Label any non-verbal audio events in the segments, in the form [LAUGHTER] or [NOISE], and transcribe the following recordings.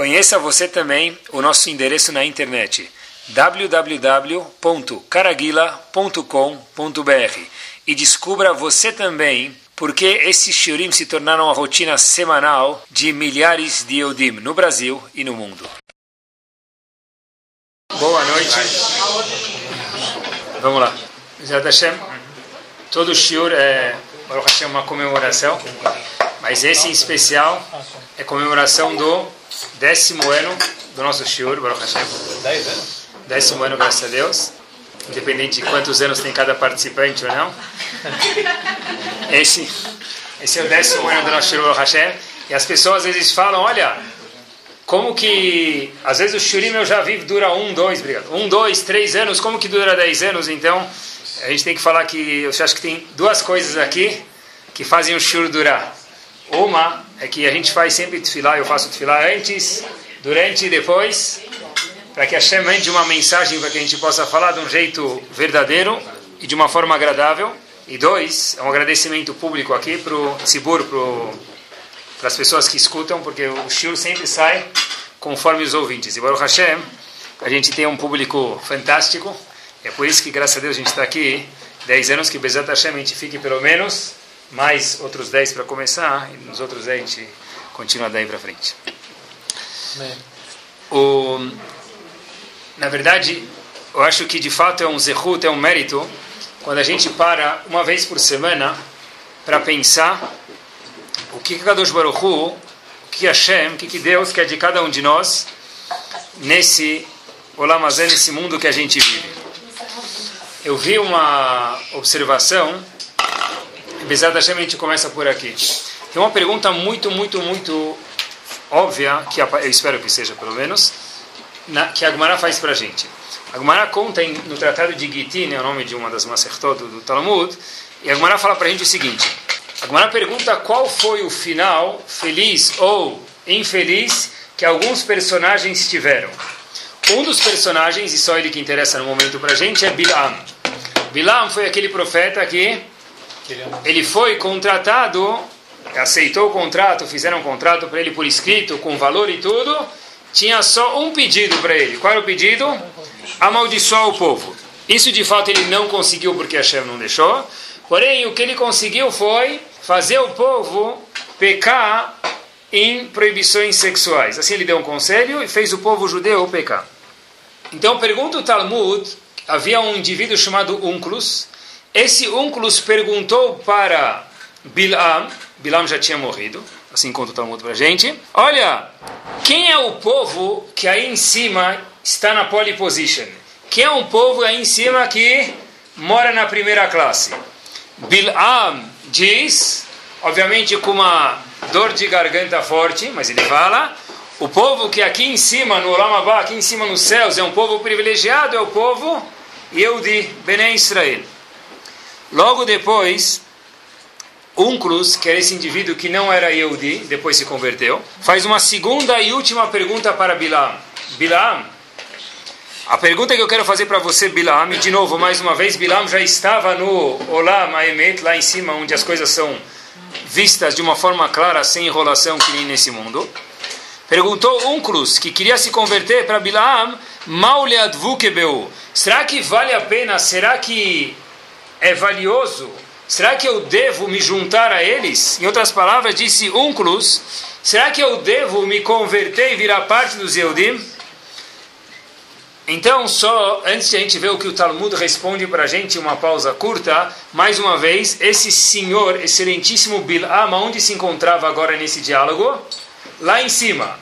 Conheça você também o nosso endereço na internet www.caraguila.com.br e descubra você também porque esses shiurim se tornaram a rotina semanal de milhares de Eudim no Brasil e no mundo. Boa noite. Vamos lá. Zé todo shiur é uma comemoração, mas esse em especial é comemoração do décimo ano do nosso shiur, Baruch Hashem. Dez anos? Décimo ano, graças a Deus. Independente de quantos anos tem cada participante ou não. Esse, esse é o décimo ano do nosso shiur, Baruch Hashem. E as pessoas às vezes falam, olha, como que, às vezes o shurim eu já vi dura um, dois, obrigado, um, dois, três anos, como que dura dez anos? Então, a gente tem que falar que, eu acho que tem duas coisas aqui que fazem o shur durar. Uma é que a gente faz sempre tefilá, eu faço tefilá antes, durante e depois, para que Hashem mande uma mensagem para que a gente possa falar de um jeito verdadeiro e de uma forma agradável. E dois, é um agradecimento público aqui para o Tzibur, para as pessoas que escutam, porque o shiur sempre sai conforme os ouvintes. E Baruch Hashem, a gente tem um público fantástico, é por isso que, graças a Deus, a gente está aqui 10 anos, que Bezat Hashem a gente fique pelo menos mais outros 10 para começar, e nos outros 10 a gente continua daí para frente. O, na verdade, eu acho que de fato é um zehut, é um mérito, quando a gente para uma vez por semana para pensar o que Kadosh Baruch Hu, o que Hashem, o que Deus quer de cada um de nós nesse Olamazé, nesse mundo que a gente vive. Eu vi uma observação Bezerra Hashem, a gente começa por aqui. Tem uma pergunta muito, muito, muito óbvia, que eu espero que seja pelo menos, na, que a Gemara faz para a gente. A Gemara conta em, no Tratado de Gitin, é o nome de uma das Masertot do, do Talmud, e a Gemara fala para a gente o seguinte. A Gemara pergunta qual foi o final, feliz ou infeliz, que alguns personagens tiveram. Um dos personagens, e só ele que interessa no momento para a gente, é Bilam. Bilam foi aquele profeta que ele foi contratado, aceitou o contrato, fizeram um contrato para ele por escrito, com valor e tudo. Tinha só um pedido para ele. Qual era o pedido? Amaldiçoar o povo. Isso de fato ele não conseguiu porque Hashem não deixou. Porém, o que ele conseguiu foi fazer o povo pecar em proibições sexuais. Assim ele deu um conselho e fez o povo judeu pecar. Então pergunta o Talmud, havia um indivíduo chamado Unclus, esse Unclus perguntou para Bilam, Bilam já tinha morrido, assim conta o Talmud para gente. Olha, quem é o povo que aí em cima está na pole position? Quem é um povo aí em cima que mora na primeira classe? Bilam diz, obviamente com uma dor de garganta forte, mas ele fala, o povo que aqui em cima, no Olamabá, aqui em cima nos céus, é um povo privilegiado, é o povo Yehudi, Bené Israel. Logo depois, Unclus, que era esse indivíduo que não era Yehudi, depois se converteu, faz uma segunda e última pergunta para Bilam. Bilam, a pergunta que eu quero fazer para você, Bilam, e de novo, mais uma vez, Bilam já estava no Olam Aemet, lá em cima, onde as coisas são vistas de uma forma clara, sem enrolação, que nem nesse mundo. Perguntou Unclus, que queria se converter para Bilam, Mauleadvukebeu. Será que vale a pena? Será que é valioso? Será que eu devo me juntar a eles? Em outras palavras, disse Unclus, será que eu devo me converter e virar parte dos Eudim? Então, só antes de a gente ver o que o Talmud responde para a gente, uma pausa curta, mais uma vez, esse senhor, excelentíssimo Bilam, onde se encontrava agora nesse diálogo? Lá em cima.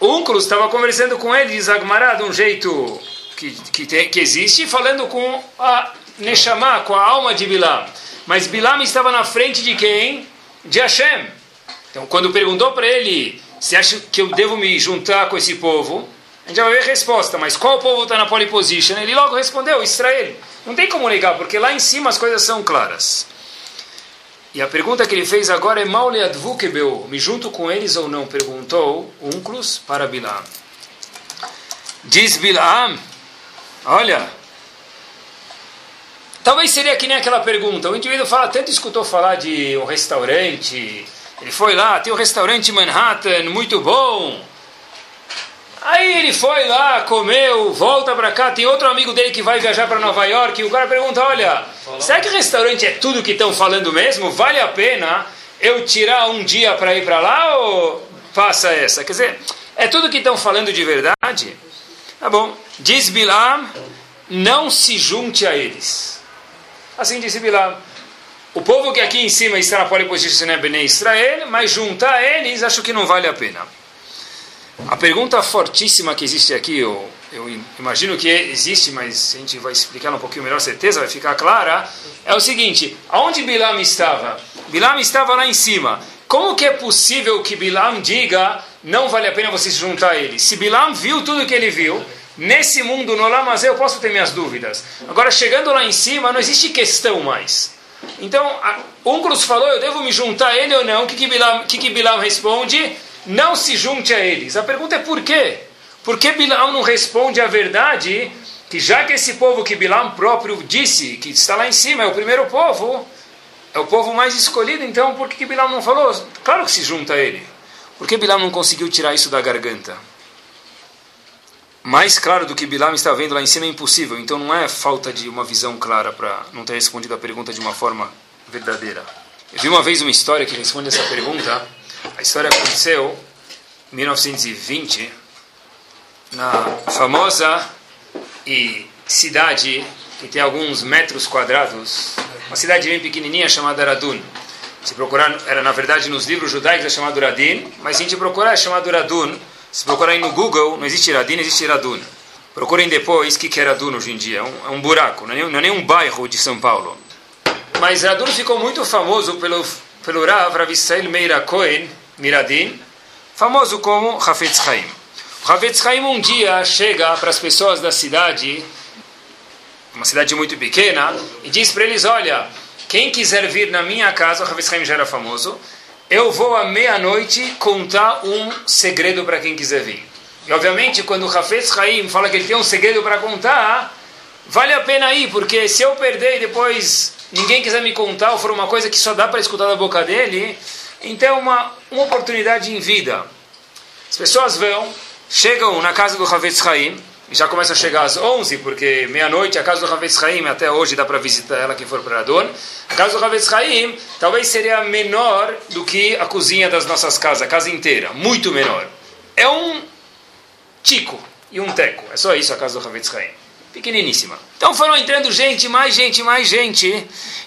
Unclus estava conversando com ele, diz Agmará, de um jeito que, que, tem, que existe, falando com a Neshama, com a alma de Bilam. Mas Bilam estava na frente de quem? De Hashem. Então, quando perguntou para ele, se acha que eu devo me juntar com esse povo? A gente vai ver a resposta, mas qual povo está na pole position? Ele logo respondeu, Israel. Não tem como negar, porque lá em cima as coisas são claras. E a pergunta que ele fez agora é Mauleadvukebeu, me junto com eles ou não? Perguntou Unclus para Bilam. Diz Bilam, olha, Talvez seria que nem aquela pergunta. O indivíduo fala, tanto escutou falar de um restaurante, ele foi lá, tem um restaurante Manhattan, muito bom. Aí ele foi lá, comeu, volta para cá, tem outro amigo dele que vai viajar para Nova York, e o cara pergunta, olha, será que restaurante é tudo que estão falando mesmo? Vale a pena eu tirar um dia para ir para lá ou passa essa? Quer dizer, é tudo que estão falando de verdade? Tá bom. Diz Bilam, não se junte a eles. Assim disse Bilam. O povo que aqui em cima está na poliposição é Bnei Israel, mas juntar eles acho que não vale a pena. A pergunta fortíssima que existe aqui, eu, eu imagino que existe, mas a gente vai explicar um pouquinho melhor, certeza vai ficar clara, é o seguinte: aonde Bilam estava? Bilam estava lá em cima. Como que é possível que Bilam diga não vale a pena você se juntar a ele? Se Bilam viu tudo que ele viu, nesse mundo, no Lamazé, eu posso ter minhas dúvidas. Agora, chegando lá em cima, não existe questão mais. Então, Uncruz falou, eu devo me juntar a ele ou não? O que, que, Bilam, que, que Bilam responde? Não se junte a eles. A pergunta é por quê? Por que Bilam não responde a verdade que já que esse povo que Bilam próprio disse, que está lá em cima, é o primeiro povo, é o povo mais escolhido, então por que, que Bilam não falou? Claro que se junta a ele. Por que Bilam não conseguiu tirar isso da garganta? Mais claro do que Bilam está vendo lá em cima é impossível, então não é falta de uma visão clara para não ter respondido a pergunta de uma forma verdadeira. Eu vi uma vez uma história que responde essa pergunta. A história aconteceu em 1920 na famosa e cidade que tem alguns metros quadrados, uma cidade bem pequenininha chamada Radun. Se procurar, era na verdade nos livros judaicos é chamado Radin, mas se a gente procurar é chamado Radun. Se procurar aí no Google, não existe Radin, existe Radun. Procurem depois o que, é Radun hoje em dia. É um, é um buraco, não é, nem, não é nem um bairro de São Paulo. Mas Radun ficou muito famoso pelo, pelo Rav, Israel Meira Cohen, Miradin, famoso como Hafetz Chaim. O Hafetz um dia chega para as pessoas da cidade, uma cidade muito pequena, e diz para eles, olha, quem quiser vir na minha casa, o Chaim já era famoso, eu vou à meia-noite contar um segredo para quem quiser vir. E obviamente, quando o Hafetz Chaim fala que ele tem um segredo para contar, vale a pena ir, porque se eu perder e depois ninguém quiser me contar, ou for uma coisa que só dá para escutar da boca dele, então, uma, uma oportunidade em vida. As pessoas vão, chegam na casa do Havetz Haim, já começa a chegar às 11, porque meia-noite a casa do Havetz Haim, até hoje dá para visitar ela quem for para Adon. A casa do Havetz Haim talvez seria menor do que a cozinha das nossas casas, a casa inteira, muito menor. É um tico e um teco, é só isso a casa do Havetz Haim pequeniníssima. Então foram entrando gente, mais gente, mais gente.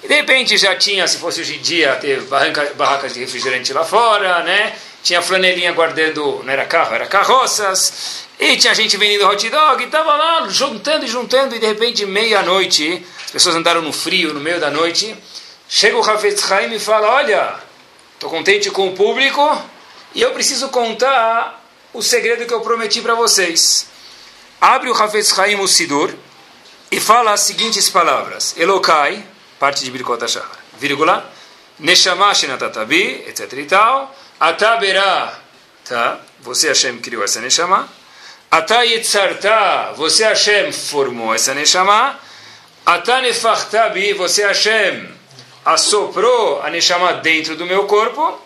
E de repente já tinha, se fosse hoje em dia, ter barranca, barracas de refrigerante lá fora, né? Tinha flanelinha guardando, não era carro, era carroças. E tinha gente vendendo hot dog, e estava lá juntando e juntando, e de repente, meia-noite, as pessoas andaram no frio, no meio da noite. Chega o Hafetz Haim e fala: Olha, estou contente com o público e eu preciso contar o segredo que eu prometi para vocês abre o Hafez Chaim o Sidur e fala as seguintes palavras: Elokai, parte de Birkot HaShahar, vírgula, Neshama Shenatatabi, etc e tal, Atabera, tá? Você Hashem criou essa Neshama, Ata Yetzarta, você Hashem formou essa Neshama, Ata Nefachtabi, você Hashem assoprou a Neshama dentro do meu corpo,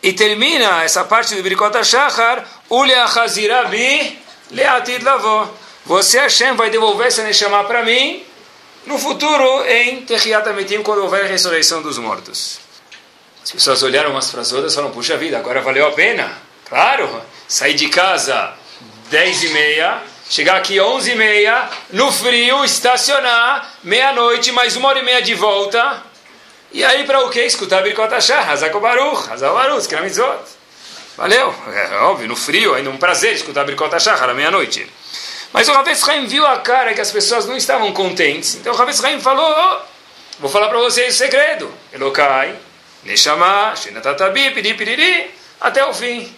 e termina essa parte do Birkot HaShahar, Ule Achazirabi, Leatid lavó. Você, Hashem, vai devolver essa Neshama para mim no futuro em Tehiat Amitim, quando houver a ressurreição dos mortos. As pessoas olharam umas para as outras e falaram, puxa vida, agora valeu a pena. Claro, sair de casa 10 e meia, chegar aqui 11 e meia, no frio, estacionar, meia-noite, mais uma hora e meia de volta. E aí para o quê? Escutar Birkot Hashah, Hazako Baruch, Hazal Baruch, Kramitzot. Valeu, é óbvio, no frio, ainda um prazer escutar Bricota Shachar à meia-noite. Mas o Ravetz Haim viu a cara que as pessoas não estavam contentes. Então o Ravetz Haim falou: oh, Vou falar para vocês o segredo. Elokai, Neshama, Shenatatabi, Piri Piriri, até o fim.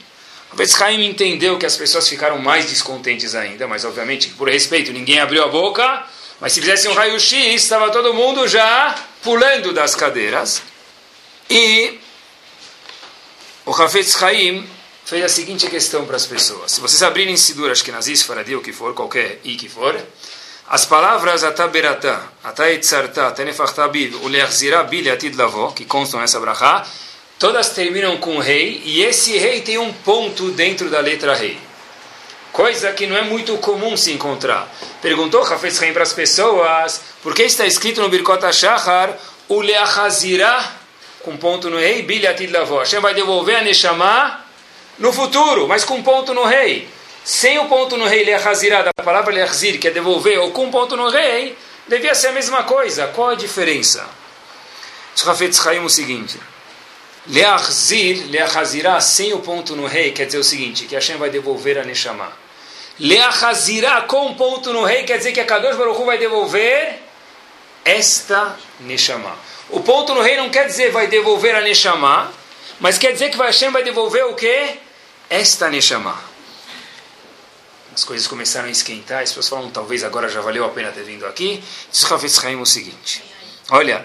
O Ravetz Haim entendeu que as pessoas ficaram mais descontentes ainda, mas obviamente, por respeito, ninguém abriu a boca. Mas se fizesse um raio-x, estava todo mundo já pulando das cadeiras. E o Hafetz Chaim fez a seguinte questão para as pessoas. Se vocês abrirem Sidur Ashkenazis, Faradi, o que for, qualquer i que for, as palavras Ataberata, Ataetzarta, Tenefachtabiv, Uleachzira, Atid Lavo, que constam nessa brachá, todas terminam com rei, e esse rei tem um ponto dentro da letra rei. coisa que não é muito comum se encontrar. Perguntou Hafez Haim para as pessoas, por que está escrito no Birkot o Leachazirah, com ponto no rei, Bilyatid Lavó. Hashem vai devolver a Neshama no futuro, mas com ponto no rei. Sem o ponto no rei, Leachazirah, da palavra Leachzir, que é devolver, ou com ponto no rei, devia ser a mesma coisa. Qual a diferença? Hafez Haim o seguinte... Leachzir, Leachazirah, sem o ponto no rei, quer dizer o seguinte, que Hashem vai devolver a Neshama. Leachazirah, com ponto no rei, quer dizer que a Kadosh Baruch vai devolver esta Neshama. O ponto no rei não quer dizer vai devolver a Neshama, mas quer dizer que Hashem vai devolver o quê? Esta Neshama. As coisas começaram a esquentar, as pessoas falam, talvez agora já valeu a pena ter vindo aqui. Diz Ravetz Haim o seguinte, olha,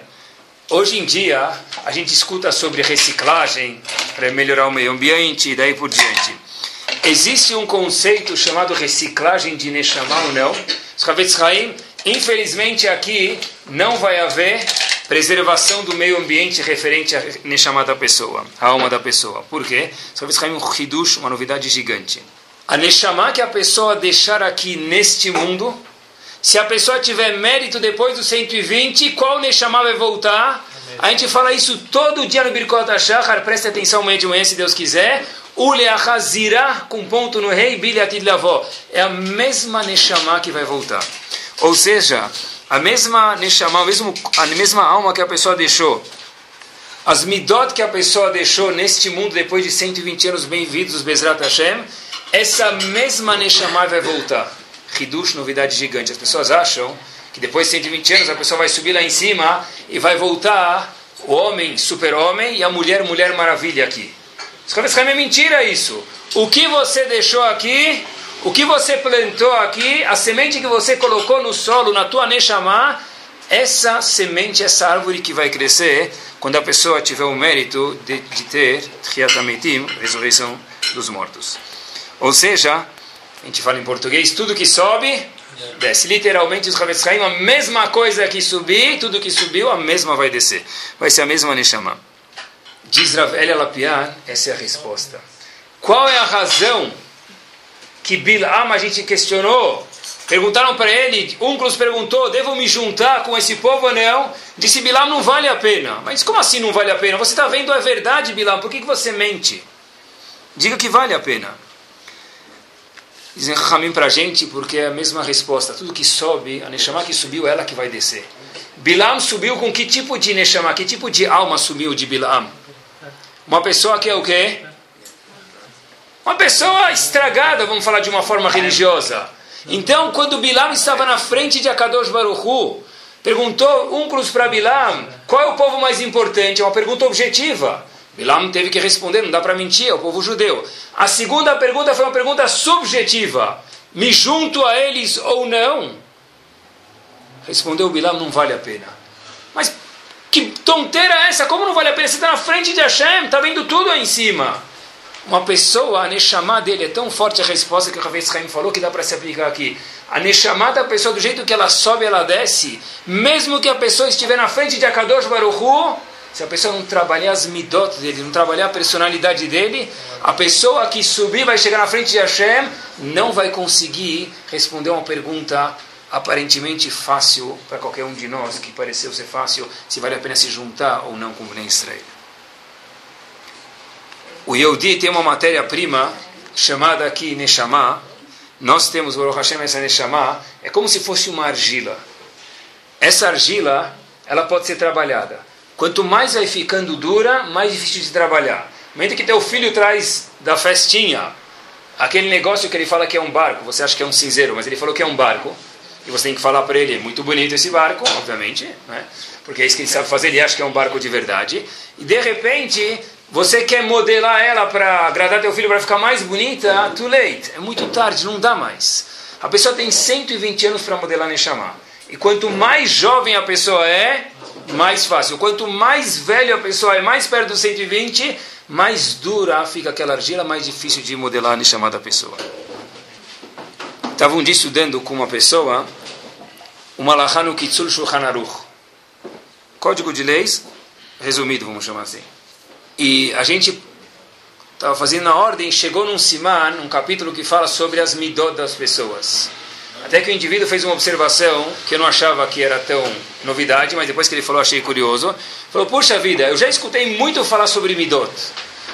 Hoje em dia, a gente escuta sobre reciclagem para melhorar o meio ambiente e daí por diante. Existe um conceito chamado reciclagem de Neshama ou não? Haim, infelizmente aqui não vai haver preservação do meio ambiente referente a Neshama da pessoa, a alma da pessoa. Por quê? Haim, um Hidush, uma novidade gigante. A Neshama que a pessoa deixar aqui neste mundo se a pessoa tiver mérito depois dos 120, qual Neshama vai voltar? A gente fala isso todo dia no Birkot HaShachar, preste atenção amanhã de manhã se Deus quiser. Uleachazirah, com ponto no rei, bilhatid lavó. É a mesma Neshama que vai voltar. Ou seja, a mesma Neshama, a mesma, a mesma alma que a pessoa deixou. As midot que a pessoa deixou neste mundo depois de 120 anos bem-vindos, Bezrat Hashem, essa mesma Neshama vai voltar. Hidush, novidade gigante. As pessoas acham que depois de 120 anos a pessoa vai subir lá em cima e vai voltar o homem, super-homem, e a mulher, mulher maravilha aqui. É mentira isso. O que você deixou aqui, o que você plantou aqui, a semente que você colocou no solo, na tua Neshama, essa semente, essa árvore que vai crescer quando a pessoa tiver o mérito de, de ter Triatametim, ressurreição dos mortos. Ou seja, gente fala em português, tudo que sobe, desce. Literalmente, os Havetz Haim, a mesma coisa que subir, tudo que subiu, a mesma vai descer. Vai ser a mesma Neshama. Diz Rav Elia Lapian, essa é a resposta. Qual é a razão que Bilam a gente questionou? Perguntaram para ele, Unclus perguntou, devo me juntar com esse povo ou não? Disse Bilam, não vale a pena. Mas como assim não vale a pena? Você está vendo a verdade, Bilam, por que, que você mente? Diga que vale a pena. Dizem Rahamim para a gente, porque é a mesma resposta. Tudo que sobe, a Neshama que subiu, ela que vai descer. Bilam subiu com que tipo de Neshama? Que tipo de alma subiu de Bilam? Uma pessoa que é o quê? Uma pessoa estragada, vamos falar de uma forma religiosa. Então, quando Bilam estava na frente de Akadosh Baruchu, perguntou um cruz para Bilam, qual é o povo mais importante? É uma pergunta objetiva. Bilam teve que responder, não dá para mentir, é o povo judeu. A segunda pergunta foi uma pergunta subjetiva. Me junto a eles ou não? Respondeu Bilam, não vale a pena. Mas que tonteira é essa? Como não vale a pena? Você está na frente de Hashem, está vendo tudo aí em cima. Uma pessoa, a Neshama dele é tão forte a resposta que o Rav Chaim falou que dá para se aplicar aqui. A Neshama da pessoa, do jeito que ela sobe, ela desce, mesmo que a pessoa estiver na frente de Akadosh Baruchu, se a pessoa não trabalhar as midot dele, não trabalhar a personalidade dele, a pessoa que subir vai chegar na frente de Hashem, não vai conseguir responder uma pergunta aparentemente fácil para qualquer um de nós, que pareceu ser fácil, se vale a pena se juntar ou não com o Israel. O Yehudi tem uma matéria-prima chamada aqui Neshama. Nós temos, Baruch Hashem, essa Neshama. É como se fosse uma argila. Essa argila, ela pode ser trabalhada. Quanto mais vai ficando dura, mais difícil de trabalhar. No momento que teu filho traz da festinha aquele negócio que ele fala que é um barco, você acha que é um cinzeiro, mas ele falou que é um barco, e você tem que falar para ele, é muito bonito esse barco, obviamente, né? porque é isso que ele sabe fazer, ele acha que é um barco de verdade, e de repente você quer modelar ela para agradar teu filho para ficar mais bonita, too late, é muito tarde, não dá mais. A pessoa tem 120 anos para modelar Neshama. E quanto mais jovem a pessoa é, mais fácil. Quanto mais velho a pessoa é, mais perto dos 120, mais dura fica aquela argila, mais difícil de modelar e chamar da pessoa. Estava um dia estudando com uma pessoa, uma lahanu kitsul shulchan aruch. Código de leis, resumido, vamos chamar assim. E a gente estava fazendo na ordem, chegou num siman, um capítulo que fala sobre as midot das pessoas. Até que o indivíduo fez uma observação que eu não achava que era tão novidade, mas depois que ele falou, achei curioso. Falou: Puxa vida, eu já escutei muito falar sobre midot,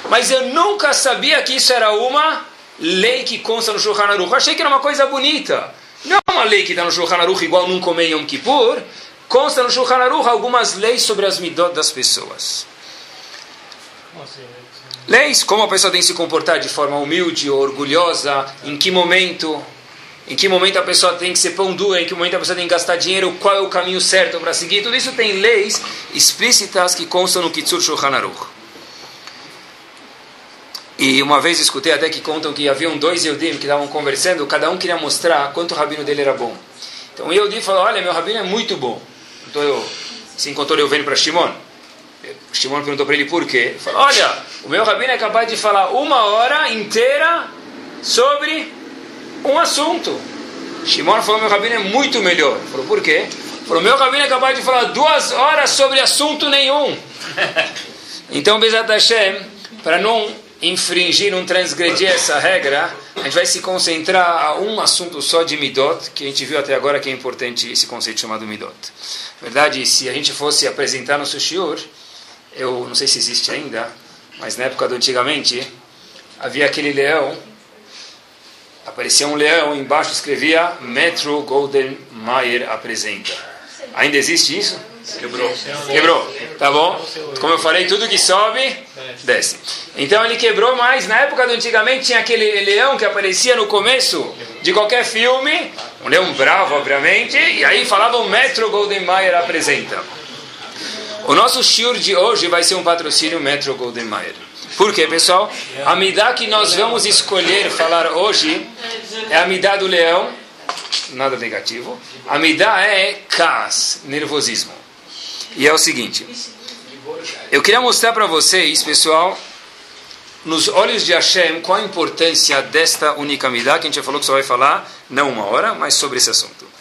mas eu nunca sabia que isso era uma lei que consta no Shulchan Aruch. Achei que era uma coisa bonita. Não é uma lei que está no Shulchan Aruch igual num comer Yom Kippur. Consta no Shulchan Aruch algumas leis sobre as midot das pessoas. Leis, como a pessoa tem que se comportar de forma humilde ou orgulhosa, em que momento, em que momento a pessoa tem que ser pão dura, em que momento a pessoa tem que gastar dinheiro, qual é o caminho certo para seguir. Tudo isso tem leis explícitas que constam no Kitsur Shulchan Aruch. E uma vez escutei até que contam que haviam dois Eudim que estavam conversando, cada um queria mostrar quanto o rabino dele era bom. Então o Eudim falou, olha, meu rabino é muito bom. Então eu, se encontrou eu vendo para Shimon. Shimon perguntou para ele por quê. Ele falou, olha, o meu rabino é capaz de falar uma hora inteira sobre um assunto. Shimon falou, meu rabino é muito melhor. Ele falou, por quê? Falou, meu rabino é capaz de falar duas horas sobre assunto nenhum. [LAUGHS] então, Bezat Hashem, para não infringir, não transgredir essa regra, a gente vai se concentrar a um assunto só de Midot, que a gente viu até agora que é importante esse conceito chamado Midot. Na verdade, se a gente fosse apresentar no Sushiur, eu não sei se existe ainda, mas na época do antigamente, havia aquele leão, aparecia um leão, embaixo escrevia Metro Golden Mayer apresenta. Ainda existe isso? Quebrou. Quebrou. Tá bom? Como eu falei, tudo que sobe, desce. Então ele quebrou, mas na época do antigamente tinha aquele leão que aparecia no começo de qualquer filme, um leão bravo, obviamente, e aí falava o Metro Golden Mayer apresenta. O nosso shiur de hoje vai ser um patrocínio Metro Golden Mayer. Por quê, pessoal? A midá que nós vamos escolher falar hoje é a midá do leão, nada negativo. A midá é cas, nervosismo. E é o seguinte: eu queria mostrar para vocês, pessoal, nos olhos de Hashem, qual a importância desta única midá, que a gente já falou que só vai falar, não uma hora, mas sobre esse assunto.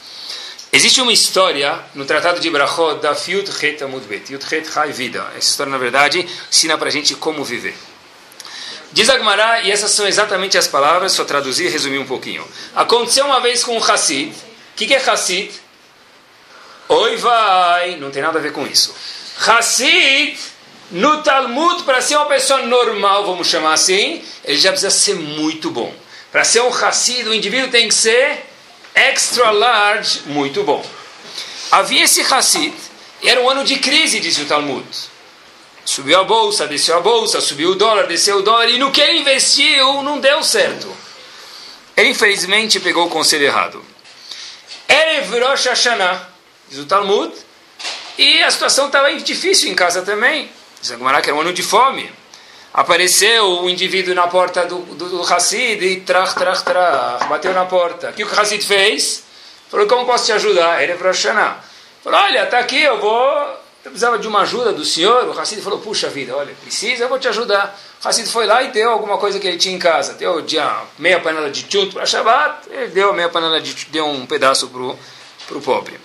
Existe uma história no Tratado de Brachot da Fiut Het Amudbet, Yud Het Hai Vida. Essa história, na verdade, ensina para a gente como viver. Diz Agmará, e essas são exatamente as palavras, só traduzir e resumir um pouquinho. Aconteceu uma vez com um Hassid. O que, que é Hassid? Oi, vai. Não tem nada a ver com isso. Hassid, no Talmud, para ser uma pessoa normal, vamos chamar assim, ele já precisa ser muito bom. Para ser um Hassid, o indivíduo tem que ser extra large, muito bom. Havia esse Hassid, era um ano de crise, diz o Talmud. Subiu a bolsa, desceu a bolsa, subiu o dólar, desceu o dólar, e no que ele investiu não deu certo. Ele infelizmente pegou o conselho errado. Erev Rosh Hashanah, diz o Talmud, e a situação estava difícil em casa também. Diz a que era um ano de fome. Apareceu o indivíduo na porta do, do, do Hassid e trach, trach, trach, bateu na porta. O que o Hassid fez? Falou, como posso te ajudar? Ele é Hashanah. Falou, olha, está aqui, eu vou... Eu precisava de uma ajuda do senhor. O Hassid falou, puxa vida, olha, precisa, eu vou te ajudar. O Hassid foi lá e deu alguma coisa que ele tinha em casa. Deu dia, meia panela de tchut para Shabbat, ele deu meia panela de deu um pedaço para o pobre.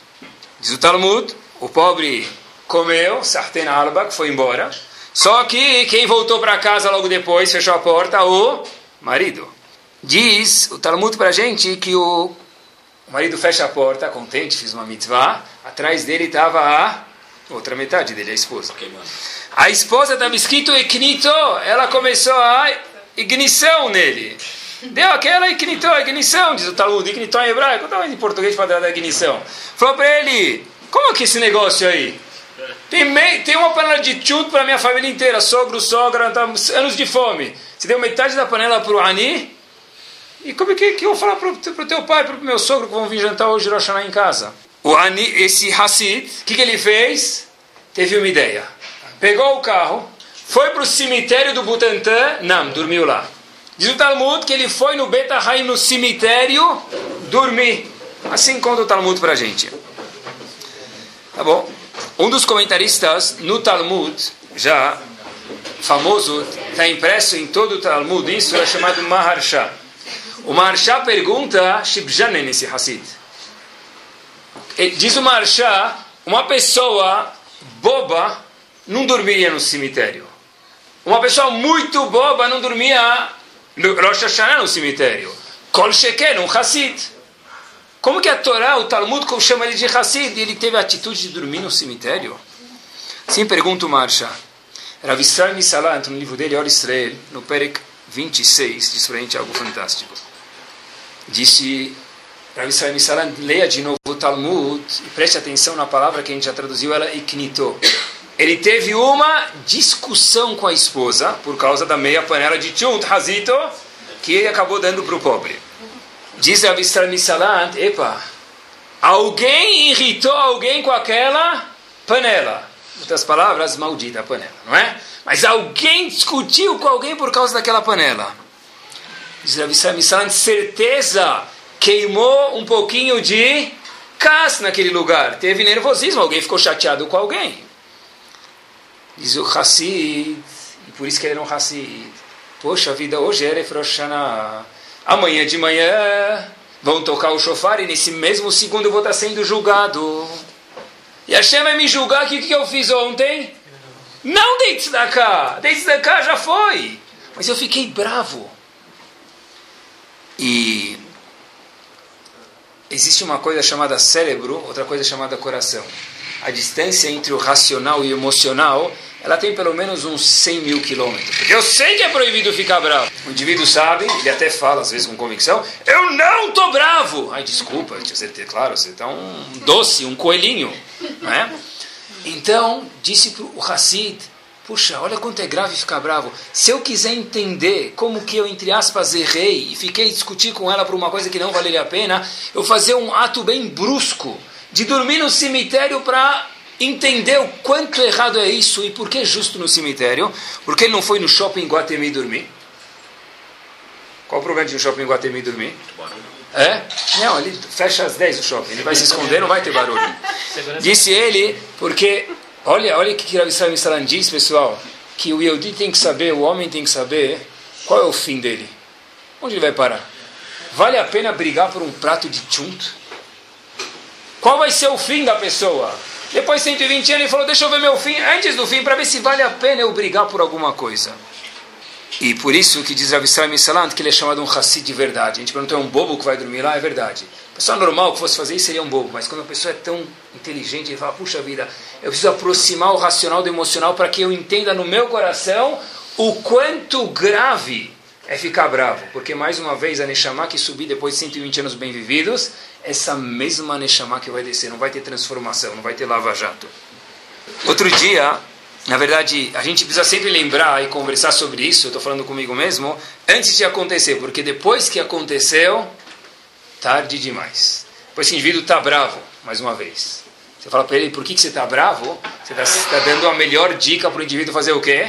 Diz o Talmud, o pobre comeu, sarten alba, que foi embora. Só que quem voltou para casa logo depois, fechou a porta, o marido. Diz o Talmud para a gente que o, marido fecha a porta, contente, fiz uma mitzvah, atrás dele estava a outra metade dele, a esposa. A esposa estava escrito Eknito, ela começou a ignição nele. Deu aquela ignitou, ignição, diz o Talmud, ignitou em hebraico, então em português para dar ignição. Falou para ele, como é que esse negócio aí? Tem, mei, tem uma panela de tchut para minha família inteira, sogro, sogra, tá, anos de fome. Você deu metade da panela para o Ani? E como é que, que eu vou falar para o teu pai, para o meu sogro que vão vir jantar hoje Rosh em casa? O Ani, esse Hassid, o que, que ele fez? Teve uma ideia. Pegou o carro, foi para o cemitério do Butantã, não, dormiu lá. Diz o Talmud que ele foi no Betahai, no cemitério, dormir. Assim conta o Talmud para a gente. Tá bom? Um dos comentaristas no Talmud, já famoso, está impresso em todo o Talmud, isso é chamado Maharsha. O Maharsha pergunta Shibjanen nesse Hassid. Diz o Maharsha, uma pessoa boba não dormiria no cemitério. Uma pessoa muito boba não dormia no Rosh Hashanah no cemitério. Kol Sheker, um Hassid. Como que a Torá, o Talmud, chama ele de Hassid ele teve a atitude de dormir no cemitério? Sim, pergunta o Marsha. Rav Israel Misalant, no livro dele, Or Israel, no Perek 26, diz para a gente algo fantástico. Disse Rav Israel Misalant, leia de novo o Talmud e preste atenção na palavra que a gente já traduziu, ela iknito. Ele teve uma discussão com a esposa por causa da meia panela de tchunt, hazito, que ele acabou dando para o pobre. Diz Israel Misalant, epa, alguém irritou alguém com aquela panela outras palavras, maldita a panela, não é? Mas alguém discutiu com alguém por causa daquela panela. Diz Rav Misalan, certeza queimou um pouquinho de cas naquele lugar. Teve nervosismo, alguém ficou chateado com alguém. Diz o Hassid, e por isso que ele não Hassid. Poxa vida, hoje é Refroshana. Amanhã de manhã vão tocar o shofar e nesse mesmo segundo eu vou estar sendo julgado. E Hashem vai me julgar que o que eu fiz ontem? Não dei tzedakah. Dei tzedakah, já foi. Mas eu fiquei bravo. E existe uma coisa chamada cérebro, outra coisa chamada coração. A distância entre o racional e o emocional ela tem pelo menos uns 100 mil quilômetros. Eu sei que é proibido ficar bravo. O indivíduo sabe, ele até fala, às vezes com convicção, eu não tô bravo. Ai, desculpa, tinha certeza, claro, você tá um doce, um coelhinho. Não é? Então, disse o Hassid, puxa, olha quanto é grave ficar bravo. Se eu quiser entender como que eu, entre aspas, errei e fiquei discutir com ela por uma coisa que não valeria a pena, eu fazer um ato bem brusco de dormir no cemitério para entender o quanto errado é isso e por que justo no cemitério. Porque ele não foi no shopping Guatemi dormir. Qual o problema de no shopping Guatemi dormir? É? Não, ele fecha às 10 o shopping. Ele vai se esconder, não vai ter barulho. Disse ele, porque, olha, olha o que Israel Salam diz, pessoal, que o Yehudi tem que saber, o homem tem que saber qual é o fim dele. Onde ele vai parar? Vale a pena brigar por um prato de chunt? Qual vai ser o fim da pessoa? Depois de 120 anos ele falou, deixa eu ver meu fim, antes do fim, para ver se vale a pena eu brigar por alguma coisa. E por isso que diz Rav Israel Misalant que ele é chamado um Hassid de verdade. A gente perguntou, é um bobo que vai dormir lá? É verdade. A pessoa normal que fosse fazer isso seria um bobo, mas quando a pessoa é tão inteligente, ele fala, puxa vida, eu preciso aproximar o racional do emocional para que eu entenda no meu coração o quanto grave é ficar bravo. Porque, mais uma vez, a Neshama que subir depois de 120 anos bem vividos, essa mesma Neshama que vai descer, não vai ter transformação, não vai ter lava-jato. Outro dia, na verdade, a gente precisa sempre lembrar e conversar sobre isso, eu estou falando comigo mesmo, antes de acontecer, porque depois que aconteceu, tarde demais. Depois que o indivíduo está bravo, mais uma vez. Você fala para ele, por que, que você está bravo? Você está tá dando a melhor dica para o indivíduo fazer o quê?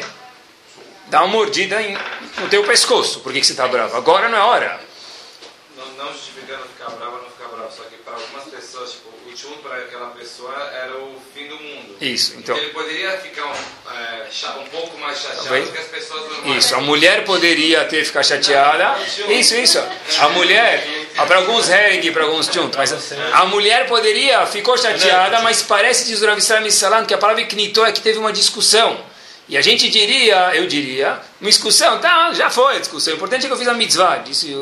Dar uma mordida em, no teu pescoço. Por que, que você está bravo? Agora não é hora. Não, não justificando ficar bravo não ficar bravo, só que para algumas pessoas, tipo, o tchum para aquela pessoa era o fim do mundo. Isso, então. Ele poderia ficar um, é, um pouco mais chateado que as pessoas normais. Isso, a mulher poderia ter ficado chateada. Isso, isso. A mulher, ah, para alguns herring, para alguns juntos, mas a mulher poderia, ficou chateada, mas parece, diz o Rav Israel que a palavra knitó é que teve uma discussão. E a gente diria, eu diria, uma discussão, tá, já foi a discussão. O importante é que eu fiz a mitzvah, disse,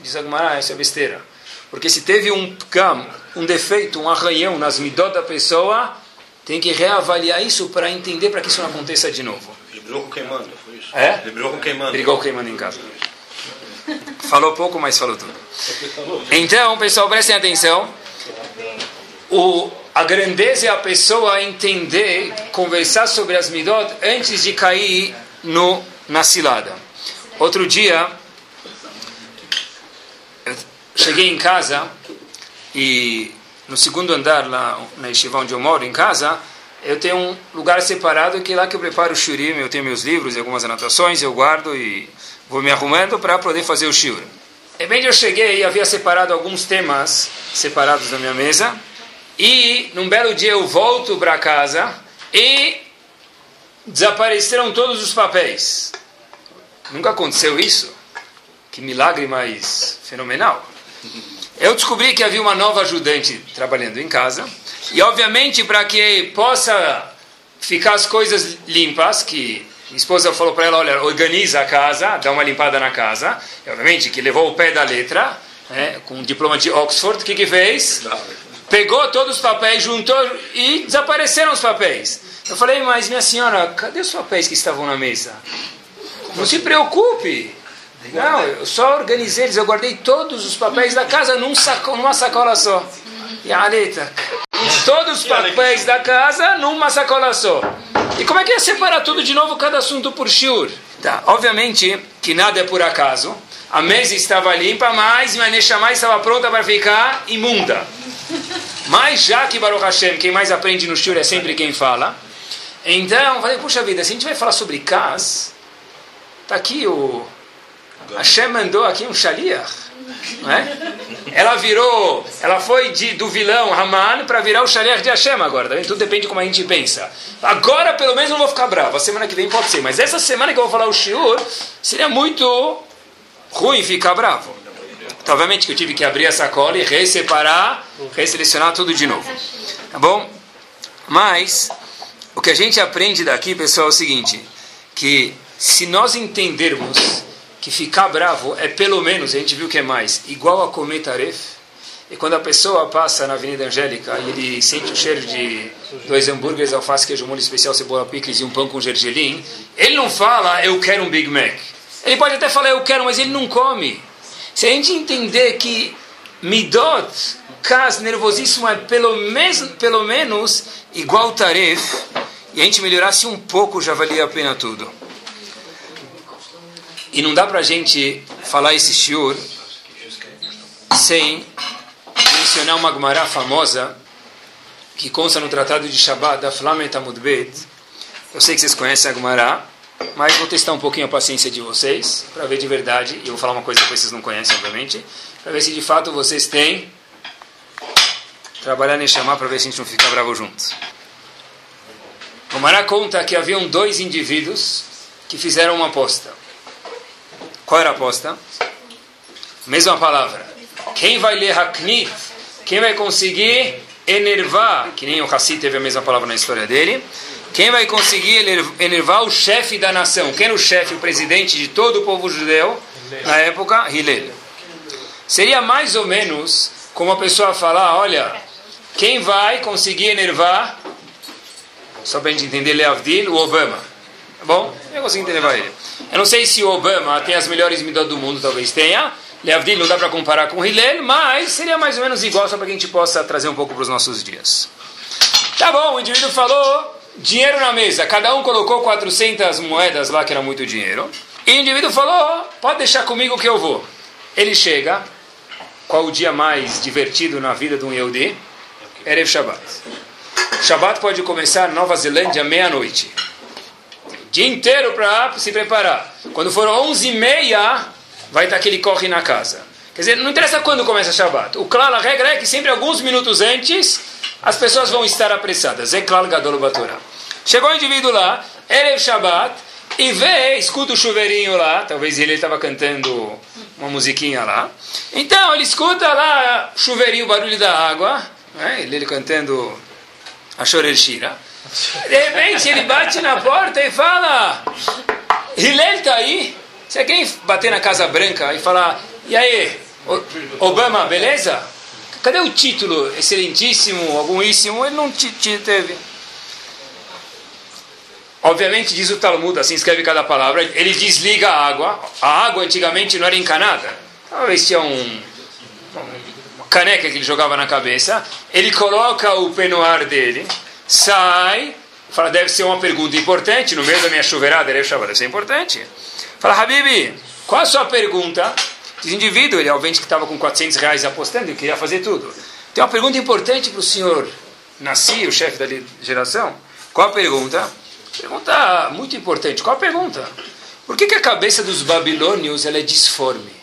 disse Agmará, isso é besteira. Porque se teve um cam, um defeito, um arranhão nas midot da pessoa, tem que reavaliar isso para entender para que isso não aconteça de novo. Ele brigou com quem manda, foi isso? É? Ele brigou com quem manda. Brigou com quem manda em casa. [LAUGHS] Falou pouco, mas falou tudo. Então, pessoal, prestem atenção. O, a grandeza é a pessoa entender, conversar sobre as midot antes de cair no, na cilada. Outro dia, eu cheguei em casa e no segundo andar, lá na Yeshiva onde eu moro, em casa, eu tenho um lugar separado que é lá que eu preparo o shurim, eu tenho meus livros e algumas anotações, eu guardo e vou me arrumando para poder fazer o shiur. E bem, eu cheguei e havia separado alguns temas separados da minha mesa, e num belo dia eu volto para casa e desapareceram todos os papéis. Nunca aconteceu isso? Que milagre mais fenomenal. Eu descobri que havia uma nova ajudante trabalhando em casa. E, obviamente, para que possa ficar as coisas limpas, que Minha esposa falou para ela, olha, organiza a casa, dá uma limpada na casa. E, obviamente que levou o pé da letra, né, com um diploma de Oxford, o que que fez? Pegou todos os papéis, juntou e desapareceram os papéis. Eu falei, mas minha senhora, cadê os papéis que estavam na mesa? Não se preocupe. Não, eu só organizei eles, eu guardei todos os papéis da casa num saco, numa sacola só. E a letra, todos os papéis da casa numa sacola só. E como é que ia separar tudo de novo, cada assunto por shiur? Tá, obviamente que nada é por acaso. A mesa estava limpa, mas a Neshama estava pronta para ficar imunda. Mas já que Baruch Hashem, quem mais aprende no shiur é sempre quem fala. Então, falei, puxa vida, se a gente vai falar sobre Kaz, tá aqui o Hashem mandou aqui um shaliach. É? Ela virou, ela foi de, do vilão Haman para virar o shaliach de Hashem agora. Tá Tudo depende de como a gente pensa. Agora, pelo menos, não vou ficar bravo. A semana que vem pode ser. Mas essa semana que eu vou falar o shiur, seria muito ruim ficar bravo. Então, obviamente que eu tive que abrir a sacola e reseparar, reselecionar tudo de novo. Tá bom? Mas, o que a gente aprende daqui, pessoal, é o seguinte. Que se nós entendermos que ficar bravo é pelo menos, a gente viu que é mais, igual a comer taref. E quando a pessoa passa na Avenida Angélica e ele sente o cheiro de dois hambúrgueres, alface, queijo molho especial, cebola picles e um pão com gergelim, ele não fala, eu quero um Big Mac. Ele pode até falar, eu quero, mas ele não come. Se a gente entender que midot, cas, nervosismo é pelo, mes, pelo menos igual taref, e a gente melhorasse um pouco, já valia a pena tudo. E não dá para a gente falar esse shiur sem mencionar uma Gemara famosa que consta no Tratado de Shabbat da Flamet Amudbet. Eu sei que vocês conhecem a Gemara, mas vou testar um pouquinho a paciência de vocês para ver de verdade. E eu vou falar uma coisa que vocês não conhecem, obviamente, para ver se de fato vocês têm trabalhar nesse chamar para ver se a gente não fica bravo juntos. O Mará conta que haviam dois indivíduos que fizeram uma aposta. Qual era a aposta? Mesma palavra. Quem vai ler Haknit? Quem vai conseguir enervar? Que nem o Hassid teve a mesma palavra na história dele. Quem vai conseguir enervar o chefe da nação? Quem era o chefe, o presidente de todo o povo judeu na época? Hillel. Seria mais ou menos como a pessoa falar: olha, quem vai conseguir enervar? Só para a gente entender, Leavdil, o Obama. Tá bom? Eu consigo entender ele. Eu não sei se o Obama tem as melhores medidas do mundo, talvez tenha. Leavdil não dá para comparar com Hillel, mas seria mais ou menos igual, só para que a gente possa trazer um pouco para os nossos dias. Tá bom, o indivíduo falou dinheiro na mesa. Cada um colocou 400 moedas lá, que era muito dinheiro. E o indivíduo falou, pode deixar comigo que eu vou. Ele chega, qual o dia mais divertido na vida de um Yehudi? Erev Shabbat. Shabbat pode começar Nova Zelândia meia-noite dia inteiro para se preparar. Quando for 11 e meia, vai estar aquele corre na casa. Quer dizer, não interessa quando começa o. O claro, a regra é que sempre alguns minutos antes, as pessoas vão estar apressadas. É claro, Gadol Batorá. Chegou o indivíduo lá, Erev Shabbat, e vê, escuta o chuveirinho lá, talvez ele estava cantando uma musiquinha lá. Então, ele escuta lá, chuveirinho, barulho da água, né? ele cantando a Shoreshira. De repente ele bate na porta e fala: Hillel está aí? Você quer bater na Casa Branca e falar: E aí, Obama, beleza? Cadê o título excelentíssimo, algumíssimo? Ele não te, te teve. Obviamente, diz o Talmud, assim escreve cada palavra, ele desliga a água. A água antigamente não era encanada. Talvez tinha um, uma caneca que ele jogava na cabeça. Ele coloca o penoar dele sai, fala, deve ser uma pergunta importante, no meio da minha chuveirada, ele deve ser importante. Fala, Habibi, qual a sua pergunta? Diz indivíduo, ele é o que estava com 400 reais apostando e queria fazer tudo. Tem uma pergunta importante para o senhor Nasci, o chefe da geração. Qual a pergunta? Pergunta muito importante. Qual a pergunta? Por que, que a cabeça dos babilônios ela é disforme?